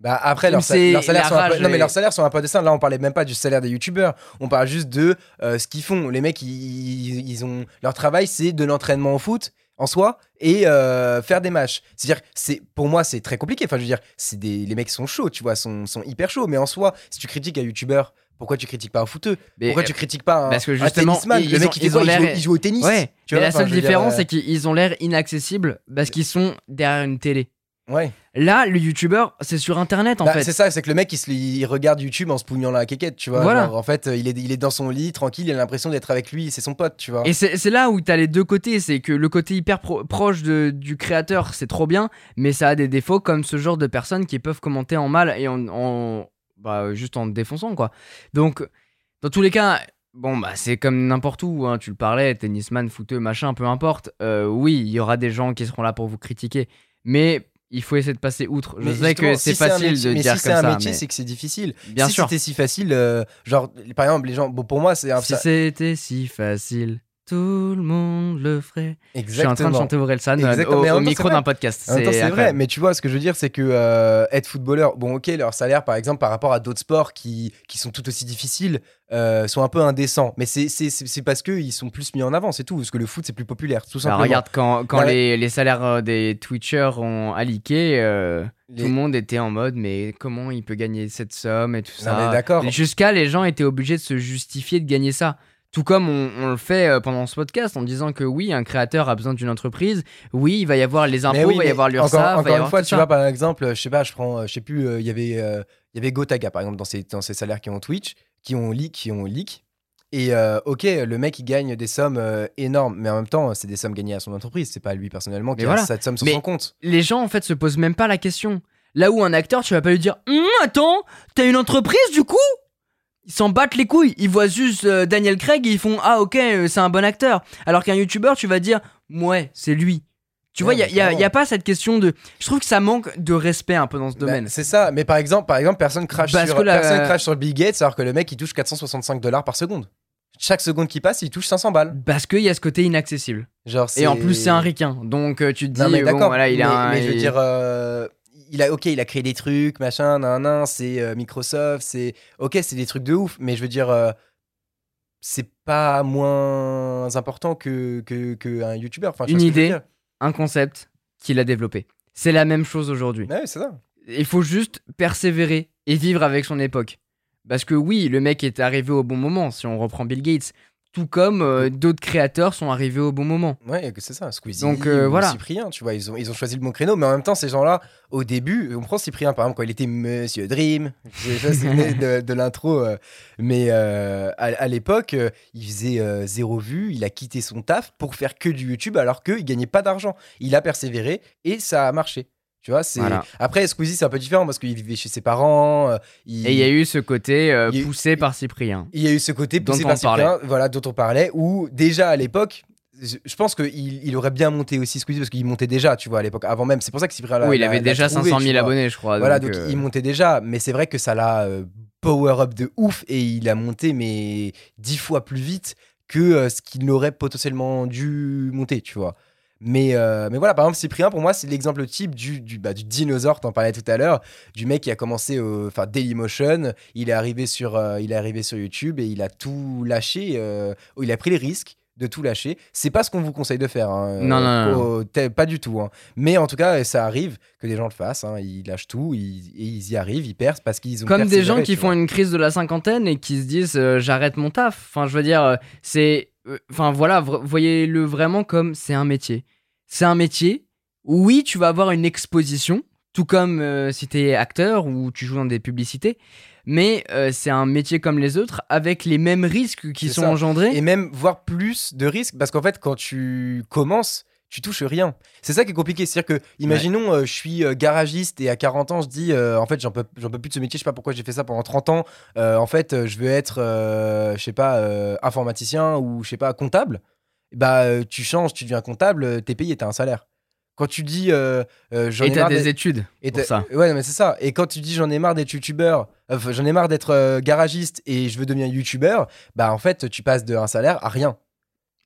Bah après, leurs sa- c'est leurs salaires la sont un peu... Non, mais et- leurs salaires sont un peu. Là, on parlait même pas du salaire des youtubeurs. On parle juste de euh, ce qu'ils font. Les mecs, ils ont leur travail, c'est de l'entraînement au foot en soi et euh, faire des matchs. C'est-à-dire, c'est pour moi, c'est très compliqué. Enfin, je veux dire, c'est des les mecs sont chauds, tu vois, sont, sont hyper chauds. Mais en soi, si tu critiques un youtubeur, pourquoi tu critiques pas un footeux? Mais, Pourquoi euh, tu critiques pas un, parce que un justement, ils Le mec, ont- il, fait ils quoi? ont il, joue, l'air- il joue au tennis. Ouais, Tu mais vois, la seule dire, différence, euh, c'est qu'ils ont l'air inaccessibles parce qu'ils sont derrière une télé. Ouais. Là, le youtubeur, c'est sur internet en Bah, fait. C'est ça, c'est que le mec il, se, il regarde YouTube en se pougnant la quéquette, tu vois. Voilà. Genre, en fait, il est, il est dans son lit, tranquille, il a l'impression d'être avec lui, c'est son pote, tu vois. Et c'est là où t'as les deux côtés, c'est que le côté hyper pro- proche de- du créateur, c'est trop bien, mais ça a des défauts comme ce genre de personnes qui peuvent commenter en mal et en, en- bah, juste en te défonçant quoi. Donc, dans tous les cas, bon bah c'est comme n'importe où, hein, tu le parlais, tennisman, footeux, machin, peu importe. Euh, oui, il y aura des gens qui seront là pour vous critiquer, mais il faut essayer de passer outre. Je Mais sais que c'est si facile de mais dire si c'est un ça, métier, mais c'est que c'est difficile. bien si sûr. c'était si facile, euh, genre, par exemple, les gens, bon, pour moi, c'est un. Si c'était si facile, tout le monde le ferait. Je suis en Exactement. train de chanter Orelsan euh, Exactement, au, au micro d'un podcast. C'est vrai, mais tu vois, ce que je veux dire, c'est que euh, être footballeur, bon, ok, leur salaire, par exemple, par rapport à d'autres sports qui, qui sont tout aussi difficiles, euh, sont un peu indécents. Mais c'est- parce qu'ils sont plus mis en avant, c'est tout. Parce que le foot, c'est plus populaire, tout Bah, simplement. regarde, quand, quand les, les salaires des Twitchers ont aliqué, euh, Les- tout le monde était en mode mais comment il peut gagner cette somme et tout Non, ça? d'accord. Jusqu'à les gens étaient obligés de se justifier de gagner ça. Tout comme on, on le fait euh, pendant ce podcast en disant que oui, un créateur a besoin d'une entreprise, oui, il va y avoir les impôts, oui, il va y avoir l'URSSAF, Encore, va y une fois, tu ça. vois, par exemple, je sais pas, je prends, euh, je sais plus, euh, il y avait, euh, il y avait Gotaga, par exemple, dans ses, dans ses salaires qui ont Twitch, qui ont leak, qui ont leak. Et euh, ok, le mec, il gagne des sommes énormes, mais en même temps, c'est des sommes gagnées à son entreprise, c'est pas lui personnellement qui Mais a voilà. cette somme sur Mais- son compte. les gens en fait se posent même pas la question. Là où un acteur, tu vas pas lui dire Hum, Attends, t'as une entreprise du coup? Ils s'en battent les couilles. Ils voient juste euh, Daniel Craig et ils font Ah, ok, euh, c'est un bon acteur. Alors qu'un youtubeur, tu vas dire Ouais, c'est lui. Tu vois, il y a, a- pas cette question de. Je trouve que ça manque de respect un peu dans ce Bah, domaine. c'est ça, mais par exemple, par exemple personne crache Parce sur la- personne crache sur Bill Gates alors que le mec il touche 465 dollars par seconde. Chaque seconde qui passe, il touche 500 balles. Parce qu'il y a ce côté inaccessible. Genre, Et en plus, c'est un ricain. Donc euh, tu te Non, dis mais Bon, d'accord, voilà, il mais, a un. mais je veux il- dire, euh, il a, ok, il a créé des trucs, machin, nan, nan, c'est euh, Microsoft, c'est, ok, c'est des trucs de ouf, mais je veux dire, euh, c'est pas moins important que, que, que YouTuber. Enfin, Une idée. un concept qu'il a développé. C'est la même chose aujourd'hui. Ouais, c'est ça. Il faut juste persévérer et vivre avec son époque. Parce que oui, le mec est arrivé au bon moment, si on reprend Bill Gates. Tout comme euh, d'autres créateurs sont arrivés au bon moment. Ouais, c'est ça, Squeezie Donc, euh, ou voilà. Cyprien, tu vois, ils ont, ils ont choisi le bon créneau, mais en même temps, ces gens-là, au début, on prend Cyprien par exemple quand il était Monsieur Dream, je sais pas si vous souvenez de, de l'intro, euh, mais à, à l'époque, il faisait zéro vue, il a quitté son taf pour faire que du YouTube alors qu'il gagnait pas d'argent. Il a persévéré et ça a marché. Tu vois, c'est Voilà. après Squeezie c'est un peu différent parce qu'il vivait chez ses parents. euh, il... Et il y a eu ce côté euh, il y a eu- poussé par Cyprien. Il y a eu ce côté Dont poussé on par Cyprien, voilà, dont on parlait, où déjà à l'époque, je je pense qu'il il aurait bien monté aussi Squeezie parce qu'il montait déjà, tu vois, à l'époque, avant même. C'est pour ça que Cyprien l'a- oui, il l'a- avait l'a déjà trouvé, 500 tu 000 vois. abonnés, je crois. Voilà, donc, donc euh, il montait déjà, mais c'est vrai que ça l'a euh, power up de ouf et il a monté mais dix fois plus vite que euh, ce qu'il aurait potentiellement dû monter, tu vois. Mais, euh, mais voilà, par exemple, Cyprien, pour moi, c'est l'exemple type du, du, bah, du dinosaure, t'en parlais tout à l'heure, du mec qui a commencé enfin, Dailymotion, il est, arrivé sur, euh, il est arrivé sur YouTube et il a tout lâché, euh, il a pris les risques de tout lâcher. C'est pas ce qu'on vous conseille de faire, hein, Non, non, non, au- t'es- pas du tout. hein. Mais en tout cas, ça arrive que des gens le fassent, hein, ils lâchent tout, ils, et ils y arrivent, ils percent parce qu'ils ont Comme des gens qui tu font vois. une crise de la cinquantaine et qui se disent euh, j'arrête mon taf. Enfin, je veux dire, euh, c'est. euh, Enfin, voilà, voyez-le vraiment comme c'est un métier. C'est un métier. Oui, tu vas avoir une exposition, tout comme euh, si t'es acteur ou tu joues dans des publicités. Mais euh, c'est un métier comme les autres, avec les mêmes risques qui sont ça. engendrés. Et même voire plus de risques, parce qu'en fait, quand tu commences, tu touches rien. C'est ça qui est compliqué. C'est-à-dire que, imaginons, euh, je suis euh, garagiste et à 40 ans, je dis, euh, en fait, j'en peux, peux plus de ce métier, je sais pas pourquoi j'ai fait ça pendant 30 ans. En fait, je veux être, je sais pas, informaticien ou, je sais pas, comptable. Bah, tu changes, tu deviens comptable, t'es payé, t'as un salaire. Quand tu dis, euh, euh, j'en Et ai marre des études et pour ça. Ouais, non, mais c'est ça. Et quand tu dis j'en ai marre d'être youtubeur, enfin, j'en ai marre d'être euh, garagiste et je veux devenir youtubeur, bah en fait, tu passes d'un salaire à rien.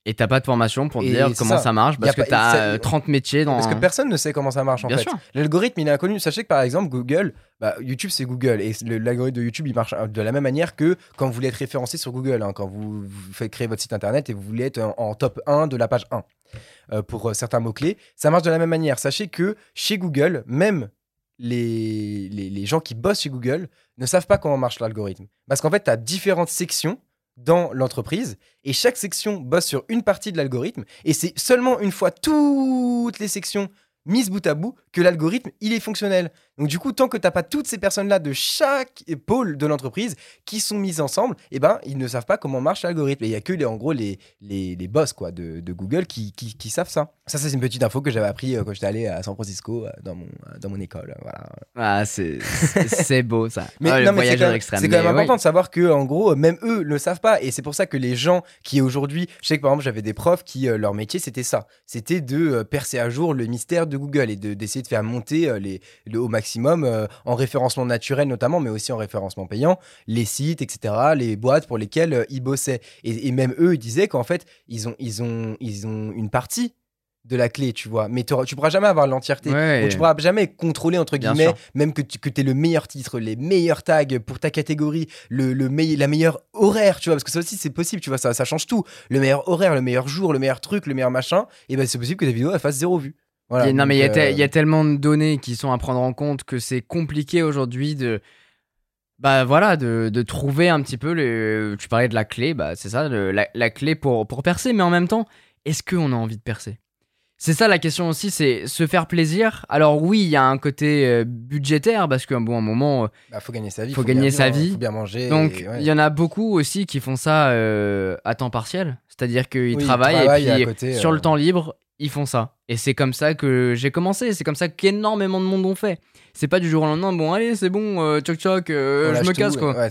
Et t'as pas de formation pour te Et dire comment ça. ça, marche parce que t'as euh, 30 métiers dans. Parce que personne ne sait comment ça marche en Bien fait. sûr. L'algorithme, il est inconnu. Sachez que par exemple, Google, bah, YouTube, c'est Google. Et l'algorithme de YouTube, il marche euh, de la même manière que quand vous voulez être référencé sur Google. hein, quand vous, vous faites créer votre site internet et vous voulez être en, en top 1 de la page 1 euh, pour euh, certains mots-clés. Ça marche de la même manière. Sachez que chez Google, même les, les, les gens qui bossent chez Google ne savent pas comment marche l'algorithme. Parce qu'en fait, tu as différentes sections dans l'entreprise et chaque section bosse sur une partie de l'algorithme et c'est seulement une fois toutes les sections mises bout à bout que l'algorithme il est fonctionnel. Donc du coup, tant que t'as pas toutes ces personnes-là de chaque pôle de l'entreprise qui sont mises ensemble, eh ben ils ne savent pas comment marche l'algorithme. Et il y a que les, en gros les, les, les boss quoi de, Google qui, qui savent ça. Ça, c'est une petite info que j'avais appris euh, quand j'étais allé à San Francisco euh, dans mon euh, dans mon école. Voilà. Ah, [LAUGHS] c'est beau ça. Mais, Ah, le non, mais c'est voyageur extrême. c'est quand même mais important oui. de savoir que, en gros, même eux ne le savent pas. Et c'est pour ça que les gens qui aujourd'hui, je sais que par exemple, j'avais des profs qui, leur métier, c'était ça. C'était de percer à jour le mystère de Google et de- d'essayer de faire monter les, le, au maximum, en référencement naturel notamment, mais aussi en référencement payant, les sites, etc., les boîtes pour lesquelles ils bossaient. Et, et même eux, ils disaient qu'en fait, ils ont, ils, ont, ils ont une partie de la clé, tu vois. Mais tu pourras jamais avoir l'entièreté. Ouais. Donc tu pourras jamais contrôler entre guillemets, même que tu que aies le meilleur titre, les meilleurs tags pour ta catégorie, le, le la meilleure horaire, tu vois, parce que ça aussi c'est possible, tu vois, ça, ça change tout. Le meilleur horaire, le meilleur jour, le meilleur truc, le meilleur machin, et ben c'est possible que ta vidéo elle fasse zéro vue. Voilà, non, mais il y, a te- euh, il y a tellement de données qui sont à prendre en compte que c'est compliqué aujourd'hui de. Bah voilà, de, de trouver un petit peu le. Tu parlais de la clé, bah c'est ça, le- la, la clé pour, pour percer, mais en même temps, est-ce qu'on a envie de percer? C'est ça la question aussi, c'est se faire plaisir. Alors oui, il y a un côté euh, budgétaire, parce qu'à un bon moment, euh, bah, faut gagner sa vie, faut bien gagner vivre, sa vie. faut bien manger. donc il ouais. y en a beaucoup aussi qui font ça euh, à temps partiel. C'est-à-dire qu'ils Oui, travaillent, travaillent et puis côté, sur euh. le temps libre, ils font ça. Et c'est comme ça que j'ai commencé, c'est comme ça qu'énormément de monde ont fait. C'est pas du jour au lendemain, bon allez c'est bon, euh, tchoc tchoc, je me casse quoi. Ouais.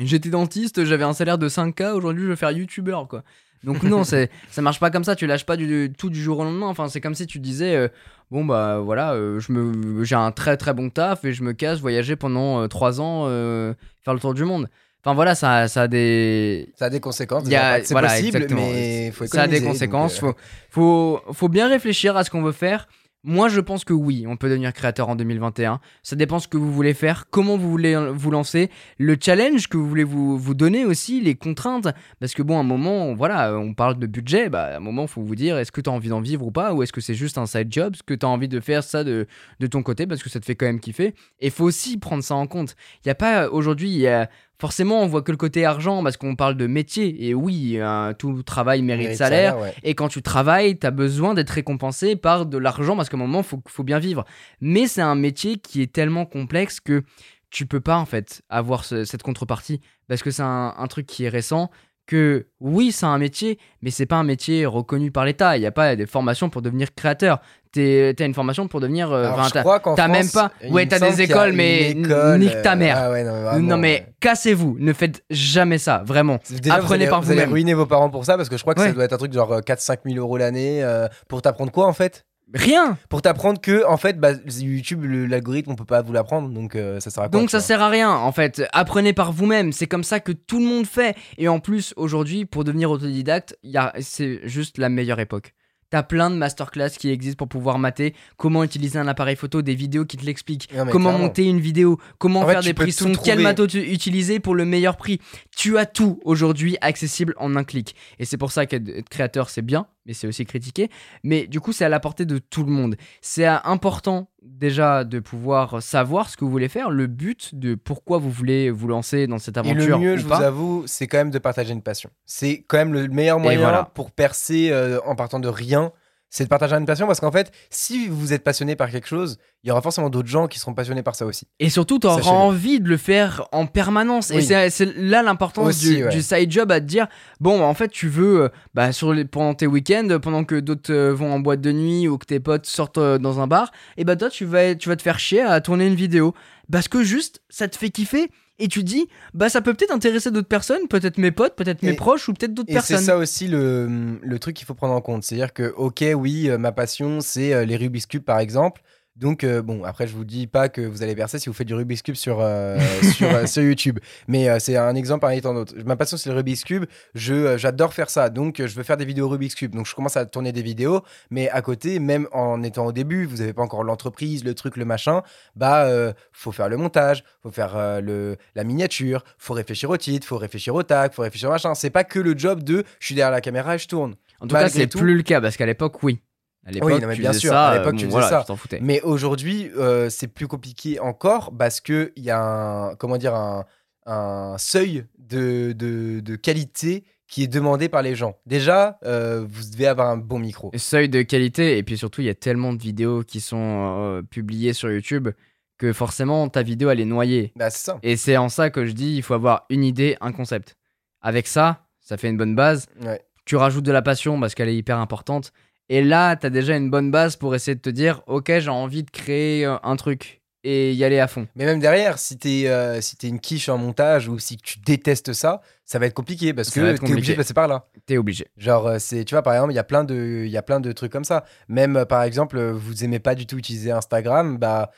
J'étais dentiste, j'avais un salaire de 5K, aujourd'hui je veux faire youtubeur quoi. Donc non, [LAUGHS] c'est ça marche pas comme ça, tu lâches pas du, tout du jour au lendemain. Enfin, c'est comme si tu disais euh, bon bah voilà, euh, je me j'ai un très très bon taf et je me casse voyager pendant 3 ans euh, faire le tour du monde. Enfin voilà, ça ça a des Ça a des conséquences. C'est voilà, possible, exactement. mais faut ça a des conséquences. donc, euh, Faut, faut, faut bien réfléchir à ce qu'on veut faire. Moi, je pense que oui, on peut devenir créateur en 2021. Ça dépend ce que vous voulez faire, comment vous voulez vous lancer, le challenge que vous voulez vous, vous donner aussi, les contraintes. Parce que bon, à un moment, voilà, on parle de budget, bah, à un moment, faut vous dire, est-ce que tu as envie d'en vivre ou pas, ou est-ce que c'est juste un side job, est-ce que tu as envie de faire ça de, de ton côté, parce que ça te fait quand même kiffer? Et faut aussi prendre ça en compte. Il y a pas, aujourd'hui, il forcément, on voit que le côté argent parce qu'on parle de métier. Et oui, euh, tout travail mérite, mérite salaire. ouais. Et quand tu travailles, tu as besoin d'être récompensé par de l'argent parce qu'à un moment, il faut, faut bien vivre. Mais c'est un métier qui est tellement complexe que tu peux pas en fait avoir ce- cette contrepartie parce que c'est un, un truc qui est récent. Que oui, c'est un métier, mais c'est pas un métier reconnu par l'État. Il n'y a pas des formations pour devenir créateur. Tu as une formation pour devenir. euh, Alors, je t'as- crois t'as même pas- ouais, t'as des écoles, mais école, nique ta euh, mère. ah ouais, non, mais vraiment, non, mais euh, cassez-vous. Ne faites jamais ça, vraiment. Déjà, vous Apprenez allez- par vous allez vous-même. ruiner vos parents pour ça parce que je crois que ça doit être un truc genre 4-5 000 euros l'année euh, pour t'apprendre quoi en fait? Rien. Pour t'apprendre que en fait bah, YouTube l'algorithme on peut pas vous l'apprendre donc euh, ça sert à quoi Donc ça vois sert à rien en fait. Apprenez par vous-même. C'est comme ça que tout le monde fait. Et en plus aujourd'hui pour devenir autodidacte, il y a- c'est juste la meilleure époque. T'as plein de masterclass qui existent pour pouvoir mater comment utiliser un appareil photo, des vidéos qui te l'expliquent, comment clairement. monter une vidéo, comment En faire des prix son, quel matos tu- utiliser pour le meilleur prix. Tu as tout aujourd'hui accessible en un clic. Et c'est pour ça qu'être être créateur c'est bien, mais c'est aussi critiqué. Mais du coup c'est à la portée de tout le monde. C'est important déjà de pouvoir savoir ce que vous voulez faire, le but de pourquoi vous voulez vous lancer dans cette Et aventure le mieux, ou je vous avoue, c'est quand même de partager une passion. C'est quand même le meilleur moyen voilà. pour percer euh, en partant de rien. C'est de partager une passion parce qu'en fait, si vous êtes passionné par quelque chose, il y aura forcément d'autres gens qui seront passionnés par ça aussi. Et surtout, tu auras envie de le faire en permanence. Et Oui. c'est c'est là l'importance du, ouais. du side job à te dire bon, en fait, tu veux, euh, bah, sur les, pendant tes week-ends, pendant que d'autres euh, vont en boîte de nuit ou que tes potes sortent euh, dans un bar, et bah, toi, tu vas, tu vas te faire chier à tourner une vidéo. Parce que juste, ça te fait kiffer. Et tu dis, bah, ça peut peut-être intéresser d'autres personnes, peut-être mes potes, peut-être mes proches ou peut-être d'autres Et c'est personnes. ça aussi le, le truc qu'il faut prendre en compte. C'est-à-dire que, ok, oui, euh, ma passion, c'est euh, les Rubik's Cube, par exemple. Donc, euh, bon, après, je vous dis pas que vous allez percer si vous faites du Rubik's Cube sur, euh, sur, euh, sur YouTube. Mais c'est un exemple parmi tant d'autres. Ma passion, c'est le Rubik's Cube. Je, j'adore faire ça. Donc, je veux faire des vidéos Rubik's Cube. Donc, je commence à tourner des vidéos. Mais à côté, même en étant au début, vous n'avez pas encore l'entreprise, le truc, le machin. Bah, faut faire le montage, faut faire le, la miniature, faut réfléchir au titre, faut réfléchir au tag, faut réfléchir au machin. C'est pas que le job de je suis derrière la caméra et je tourne. En tout cas, malgré c'est tout- plus le cas parce qu'à l'époque, oui. À l'époque, non, mais tu bien sûr, ça, à l'époque, euh, tu bon, faisais voilà, ça. tu t'en foutais. Mais aujourd'hui, euh, c'est plus compliqué encore parce que il y a un, comment dire, un, un seuil de, de, de qualité qui est demandé par les gens. Déjà, euh, vous devez avoir un bon micro. Seuil de qualité, et puis surtout, il y a tellement de vidéos qui sont euh, publiées sur YouTube que forcément, ta vidéo, elle est noyée. Bah, c'est ça. Et c'est en ça que je dis, il faut avoir une idée, un concept. Avec ça, ça fait une bonne base. Ouais. Tu rajoutes de la passion parce qu'elle est hyper importante. Et là, tu as déjà une bonne base pour essayer de te dire, ok, j'ai envie de créer euh, un truc et y aller à fond. Mais même derrière, si t'es euh, si t'es une quiche en montage ou si tu détestes ça, ça va être compliqué parce Ça que t'es obligé de passer par là. T'es obligé. Genre, euh, c'est, tu vois, par exemple, il y a plein de, il y a plein de trucs comme ça. Même, par exemple, vous aimez pas du tout utiliser Instagram, bah,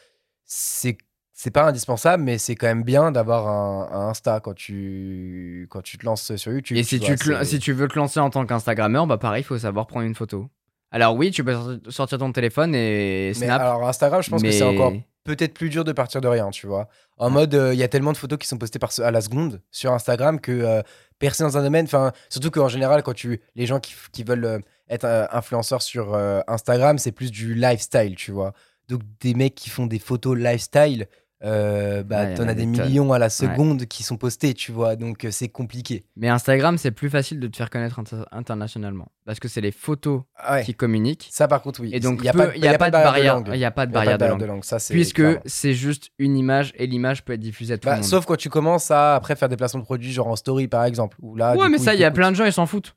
c'est, c'est pas indispensable, mais c'est quand même bien d'avoir un, un Insta quand tu, quand tu te lances sur YouTube. Et si tu, vois, si tu veux te lancer en tant qu'Instagrammeur, bah pareil, il faut savoir prendre une photo. Alors oui, tu peux sorti- sortir ton téléphone et Mais snap. alors, Instagram, je pense que mais- c'est encore peut-être plus dur de partir de rien, tu vois. En mode, euh, il y a tellement de photos qui sont postées par, à la seconde sur Instagram que euh, percer dans un domaine, enfin, surtout qu'en général, quand tu, les gens qui, veulent euh, être euh, influenceurs sur Instagram, c'est plus du lifestyle, tu vois. Donc, des mecs qui font des photos lifestyle, euh, bah, Ouais, t'en a as des millions à la seconde qui sont postés, tu vois. Donc, euh, c'est compliqué. Mais Instagram, c'est plus facile de te faire connaître inter- internationalement. Parce que c'est les photos Ah ouais. qui communiquent. Ça, par contre, oui. Et donc, il n'y a, y a pas de barrière. langue. Il y a pas de a barrière de langue. de langue. Ça, c'est Puisque c'est juste une image et l'image peut être diffusée à tout Bah, le monde. sauf quand tu commences à après faire des placements de produits, genre en story par exemple. Où là, ouais, mais coup, ça, il y a plein de gens, ils s'en foutent.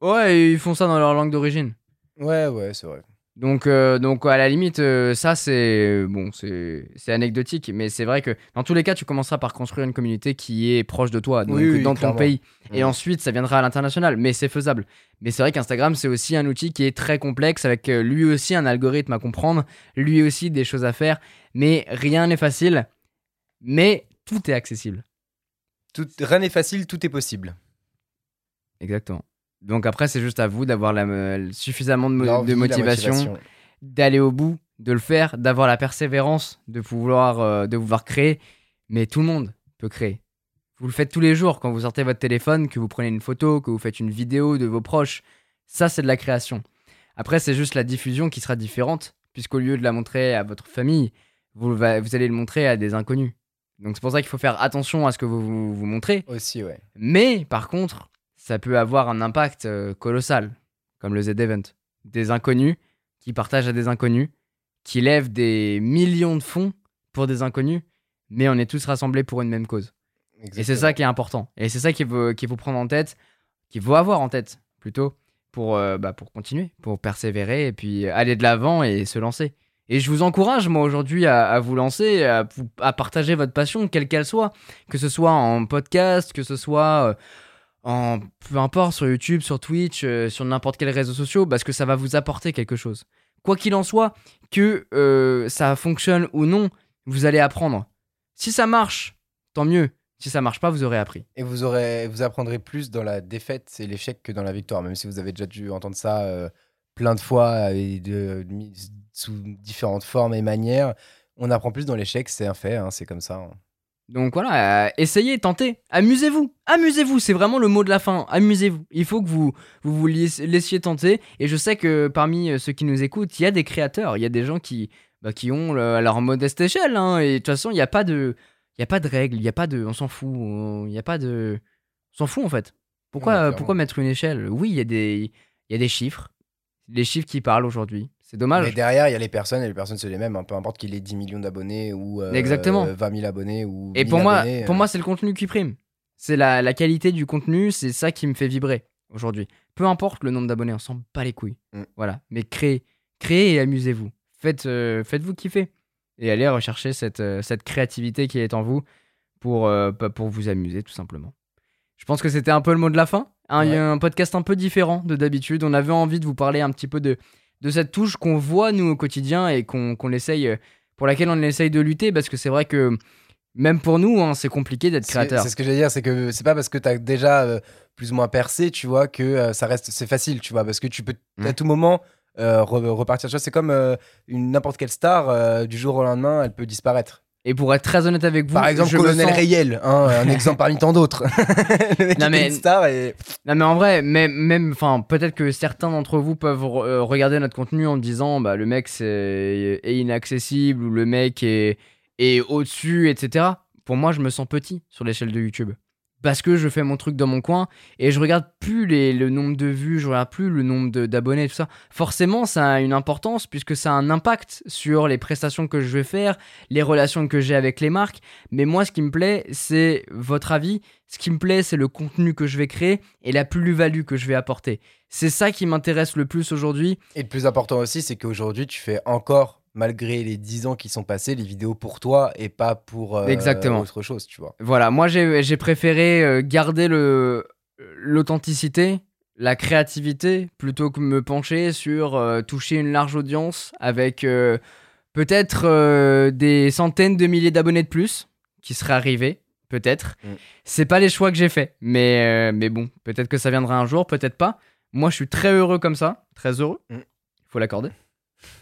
Ouais, ils font ça dans leur langue d'origine. Ouais, ouais, c'est vrai. Donc, euh, donc à la limite, euh, ça c'est bon, c'est anecdotique, mais c'est vrai que dans tous les cas, tu commenceras par construire une communauté qui est proche de toi, donc Oui, oui, dans ton pays, et Mm. ensuite ça viendra à l'international. Mais c'est faisable. Mais c'est vrai qu'Instagram c'est aussi un outil qui est très complexe, avec euh, lui aussi un algorithme à comprendre, lui aussi des choses à faire, mais rien n'est facile, mais tout est accessible. Tout, rien n'est facile, tout est possible. Exactement. Donc après, c'est juste à vous d'avoir euh, suffisamment de, mo- motivation. d'aller au bout, de le faire, d'avoir la persévérance, de pouvoir, euh, de pouvoir créer. Mais tout le monde peut créer. Vous le faites tous les jours quand vous sortez votre téléphone, que vous prenez une photo, que vous faites une vidéo de vos proches. Ça, c'est de la création. Après, c'est juste la diffusion qui sera différente, puisqu'au lieu de la montrer à votre famille, vous, va- vous allez le montrer à des inconnus. Donc c'est pour ça qu'il faut faire attention à ce que vous vous, vous montrez. Aussi, ouais. Mais par contre, ça peut avoir un impact euh, colossal, comme le Z-Event. Des inconnus qui partagent à des inconnus, qui lèvent des millions de fonds pour des inconnus, mais on est tous rassemblés pour une même cause. Et c'est ça qui est important. Et c'est ça qu'il faut, faut prendre en tête, qu'il faut avoir en tête plutôt, pour, euh, bah, pour continuer, pour persévérer et puis aller de l'avant et se lancer. Et je vous encourage, moi, aujourd'hui, à, à vous lancer, à partager votre passion, quelle qu'elle soit. Que ce soit en podcast, que ce soit euh, peu importe, sur YouTube, sur Twitch, euh, sur n'importe quel réseau social, parce que ça va vous apporter quelque chose. Quoi qu'il en soit, que euh, ça fonctionne ou non, vous allez apprendre. Si ça marche, tant mieux. Si ça marche pas, vous aurez appris. Et vous, aurez, vous apprendrez plus dans la défaite et l'échec que dans la victoire, même si vous avez déjà dû entendre ça euh, plein de fois et de, de- sous différentes formes et manières. On apprend plus dans l'échec, c'est un fait, hein, c'est comme ça. hein. Donc voilà, euh, essayez, tentez, amusez-vous, amusez-vous, c'est vraiment le mot de la fin, amusez-vous. Il faut que vous vous, vous laiss- laissiez tenter, et je sais que parmi euh, ceux qui nous écoutent, il y a des créateurs, il y a des gens qui, bah, qui ont le- leur modeste échelle, hein, et de toute façon, il n'y a pas de, il y a pas de règles, il y a pas de, on s'en fout, on- il n'y a pas de, on s'en fout en fait. Pourquoi, Ouais, euh, pourquoi mettre une échelle? Oui, il y a des, il y a des chiffres, les chiffres qui parlent aujourd'hui. C'est dommage. Mais derrière, il y a les personnes et les personnes, c'est les mêmes. hein. Peu importe qu'il ait 10 millions d'abonnés ou euh, Exactement. 20 000 abonnés ou. Et 1000 pour moi, abonnés, pour euh, moi, c'est le contenu qui prime. C'est la, la qualité du contenu, c'est ça qui me fait vibrer aujourd'hui. Peu importe le nombre d'abonnés, on s'en bat les couilles. Mm. Voilà. Mais créez, créez et amusez-vous. Faites, euh, faites-vous kiffer. Et allez rechercher cette, euh, cette créativité qui est en vous pour, euh, pour vous amuser, tout simplement. Je pense que c'était un peu le mot de la fin. Ouais. un podcast un peu différent de d'habitude. On avait envie de vous parler un petit peu de, de cette touche qu'on voit, nous, au quotidien et qu'on qu'on essaye, euh, pour laquelle on essaye de lutter parce que c'est vrai que même pour nous, hein, c'est compliqué d'être créateur. c'est ce que j'allais dire, c'est que c'est pas parce que t'as déjà euh, plus ou moins percé, tu vois, que euh, ça reste, c'est facile, tu vois, parce que tu peux Mm. à tout moment euh, re- repartir. Tu vois, c'est comme une n'importe quelle star, du jour au lendemain, elle peut disparaître. Et pour être très honnête avec vous, Par exemple, je Colonel sens- Rayel, hein, un [LAUGHS] exemple parmi tant d'autres. [LAUGHS] Non, mais- une star et Non mais en vrai, même, même, enfin, peut-être que certains d'entre vous peuvent re- euh, regarder notre contenu en disant, bah, le mec c'est est inaccessible ou le mec est, est au-dessus, etc. Pour moi, je me sens petit sur l'échelle de YouTube. Parce que je fais mon truc dans mon coin et je regarde plus le nombre de vues, je regarde plus le nombre d'abonnés, tout ça. Forcément, ça a une importance puisque ça a un impact sur les prestations que je vais faire, les relations que j'ai avec les marques. Mais moi, ce qui me plaît, c'est votre avis. Ce qui me plaît, c'est le contenu que je vais créer et la plus-value que je vais apporter. C'est ça qui m'intéresse le plus aujourd'hui. Et le plus important aussi, c'est qu'aujourd'hui, tu fais encore, malgré les 10 ans qui sont passés, les vidéos pour toi et pas pour euh, Exactement. autre chose, tu vois. Voilà, moi j'ai préféré euh, garder l'authenticité, la créativité, plutôt que me pencher sur euh, toucher une large audience avec euh, peut-être des centaines de milliers d'abonnés de plus qui seraient arrivés, peut-être. Mm. C'est pas les choix que j'ai faits, mais, mais bon, peut-être que ça viendra un jour, peut-être pas. Moi je suis très heureux comme ça, très heureux, Mm. faut l'accorder.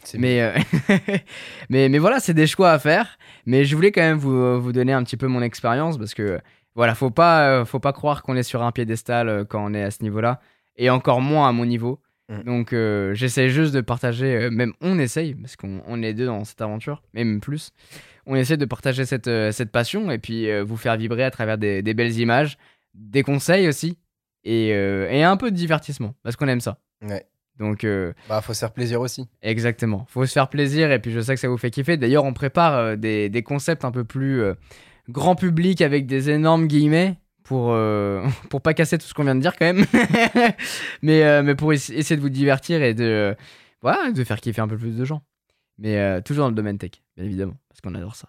C'est Mais, euh, [LAUGHS] mais, mais voilà, c'est des choix à faire. Mais je voulais quand même vous, vous donner un petit peu mon expérience parce que voilà, faut pas, euh, faut pas croire qu'on est sur un piédestal euh, quand on est à ce niveau-là et encore moins à mon niveau. Mm. Donc euh, j'essaie juste de partager, même on essaye parce qu'on on est deux dans cette aventure, et même plus. On essaie de partager cette, cette passion et puis euh, vous faire vibrer à travers des, des belles images, des conseils aussi et, et un peu de divertissement parce qu'on aime ça. Ouais. Donc euh, Bah, faut se faire plaisir aussi. Exactement. Faut se faire plaisir et puis je sais que ça vous fait kiffer. D'ailleurs, on prépare euh, des, des concepts un peu plus euh, grand public avec des énormes guillemets pour, euh, [LAUGHS] pour pas casser tout ce qu'on vient de dire quand même. [LAUGHS] mais, mais pour ess- essayer de vous divertir et de, voilà, de faire kiffer un peu plus de gens. Mais toujours dans le domaine tech, bien évidemment, parce qu'on adore ça.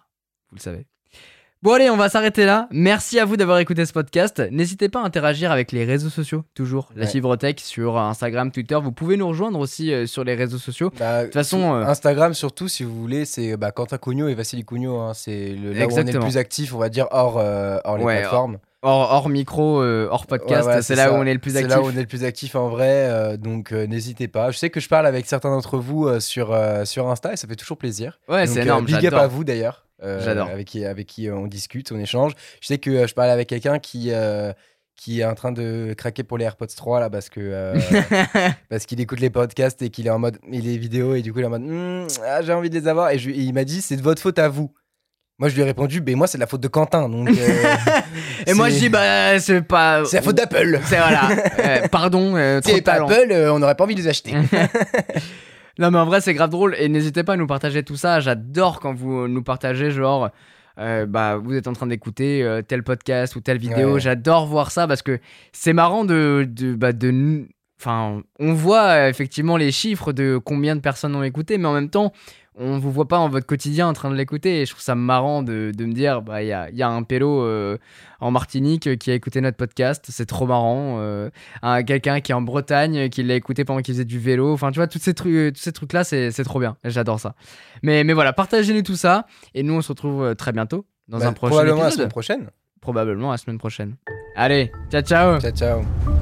Vous le savez. Bon allez, on va s'arrêter là. Merci à vous d'avoir écouté ce podcast. N'hésitez pas à interagir avec les réseaux sociaux, toujours. La Ouais. Sur Instagram, Twitter. Vous pouvez nous rejoindre aussi euh, sur les réseaux sociaux. Bah, De toute façon, euh, Instagram surtout, si vous voulez, c'est bah, Quentin Cugno et Vassili Cugno. hein, c'est le, là où on est le plus actif, on va dire, hors, euh, hors les Ouais, plateformes. Hors, hors micro, euh, hors podcast, Ouais, c'est là ça. où on est le plus C'est actif. là où on est le plus actif en vrai, euh, donc euh, n'hésitez pas. Je sais que je parle avec certains d'entre vous sur, sur Insta et ça fait toujours plaisir. Ouais, c'est énorme, big up à vous d'ailleurs. J'adore. Avec qui, avec qui on discute, on échange. Je sais que je parle avec quelqu'un qui, qui est en train de craquer pour les AirPods 3 là parce que [LAUGHS] euh, parce qu'il écoute les podcasts et qu'il est en mode et les vidéos et du coup il est en mode Hmm, ah, j'ai envie de les avoir et, je- et il m'a dit c'est de votre faute à vous. Moi je lui ai répondu mais moi c'est de la faute de Quentin donc euh, [LAUGHS] Et moi je dis bah c'est pas. c'est la faute d'Apple. C'est voilà. [LAUGHS] Euh, pardon, euh, trop Si pas. Apple, euh, on n'aurait pas envie de les acheter. [LAUGHS] Non mais en vrai c'est grave drôle et n'hésitez pas à nous partager tout ça. J'adore quand vous nous partagez genre. bah, vous êtes en train d'écouter tel podcast ou telle vidéo. Ouais. J'adore voir ça parce que c'est marrant de, de, bah, de Enfin, on voit effectivement les chiffres de combien de personnes ont écouté, mais en même temps, on vous voit pas dans votre quotidien en train de l'écouter. Et je trouve ça marrant de, de me dire, bah, il y a, y a un pélo euh, en Martinique euh, qui a écouté notre podcast. C'est trop marrant. Euh, un- Quelqu'un qui est en Bretagne qui l'a écouté pendant qu'il faisait du vélo. Enfin, tu vois, tous ces trucs, tous ces trucs-là, c'est c'est trop bien. J'adore ça. Mais, mais voilà, partagez-nous tout ça. Et nous, on se retrouve très bientôt dans Bah, un prochain probablement la épisode. semaine prochaine. Probablement la semaine prochaine. Allez, ciao ciao Ciao ciao.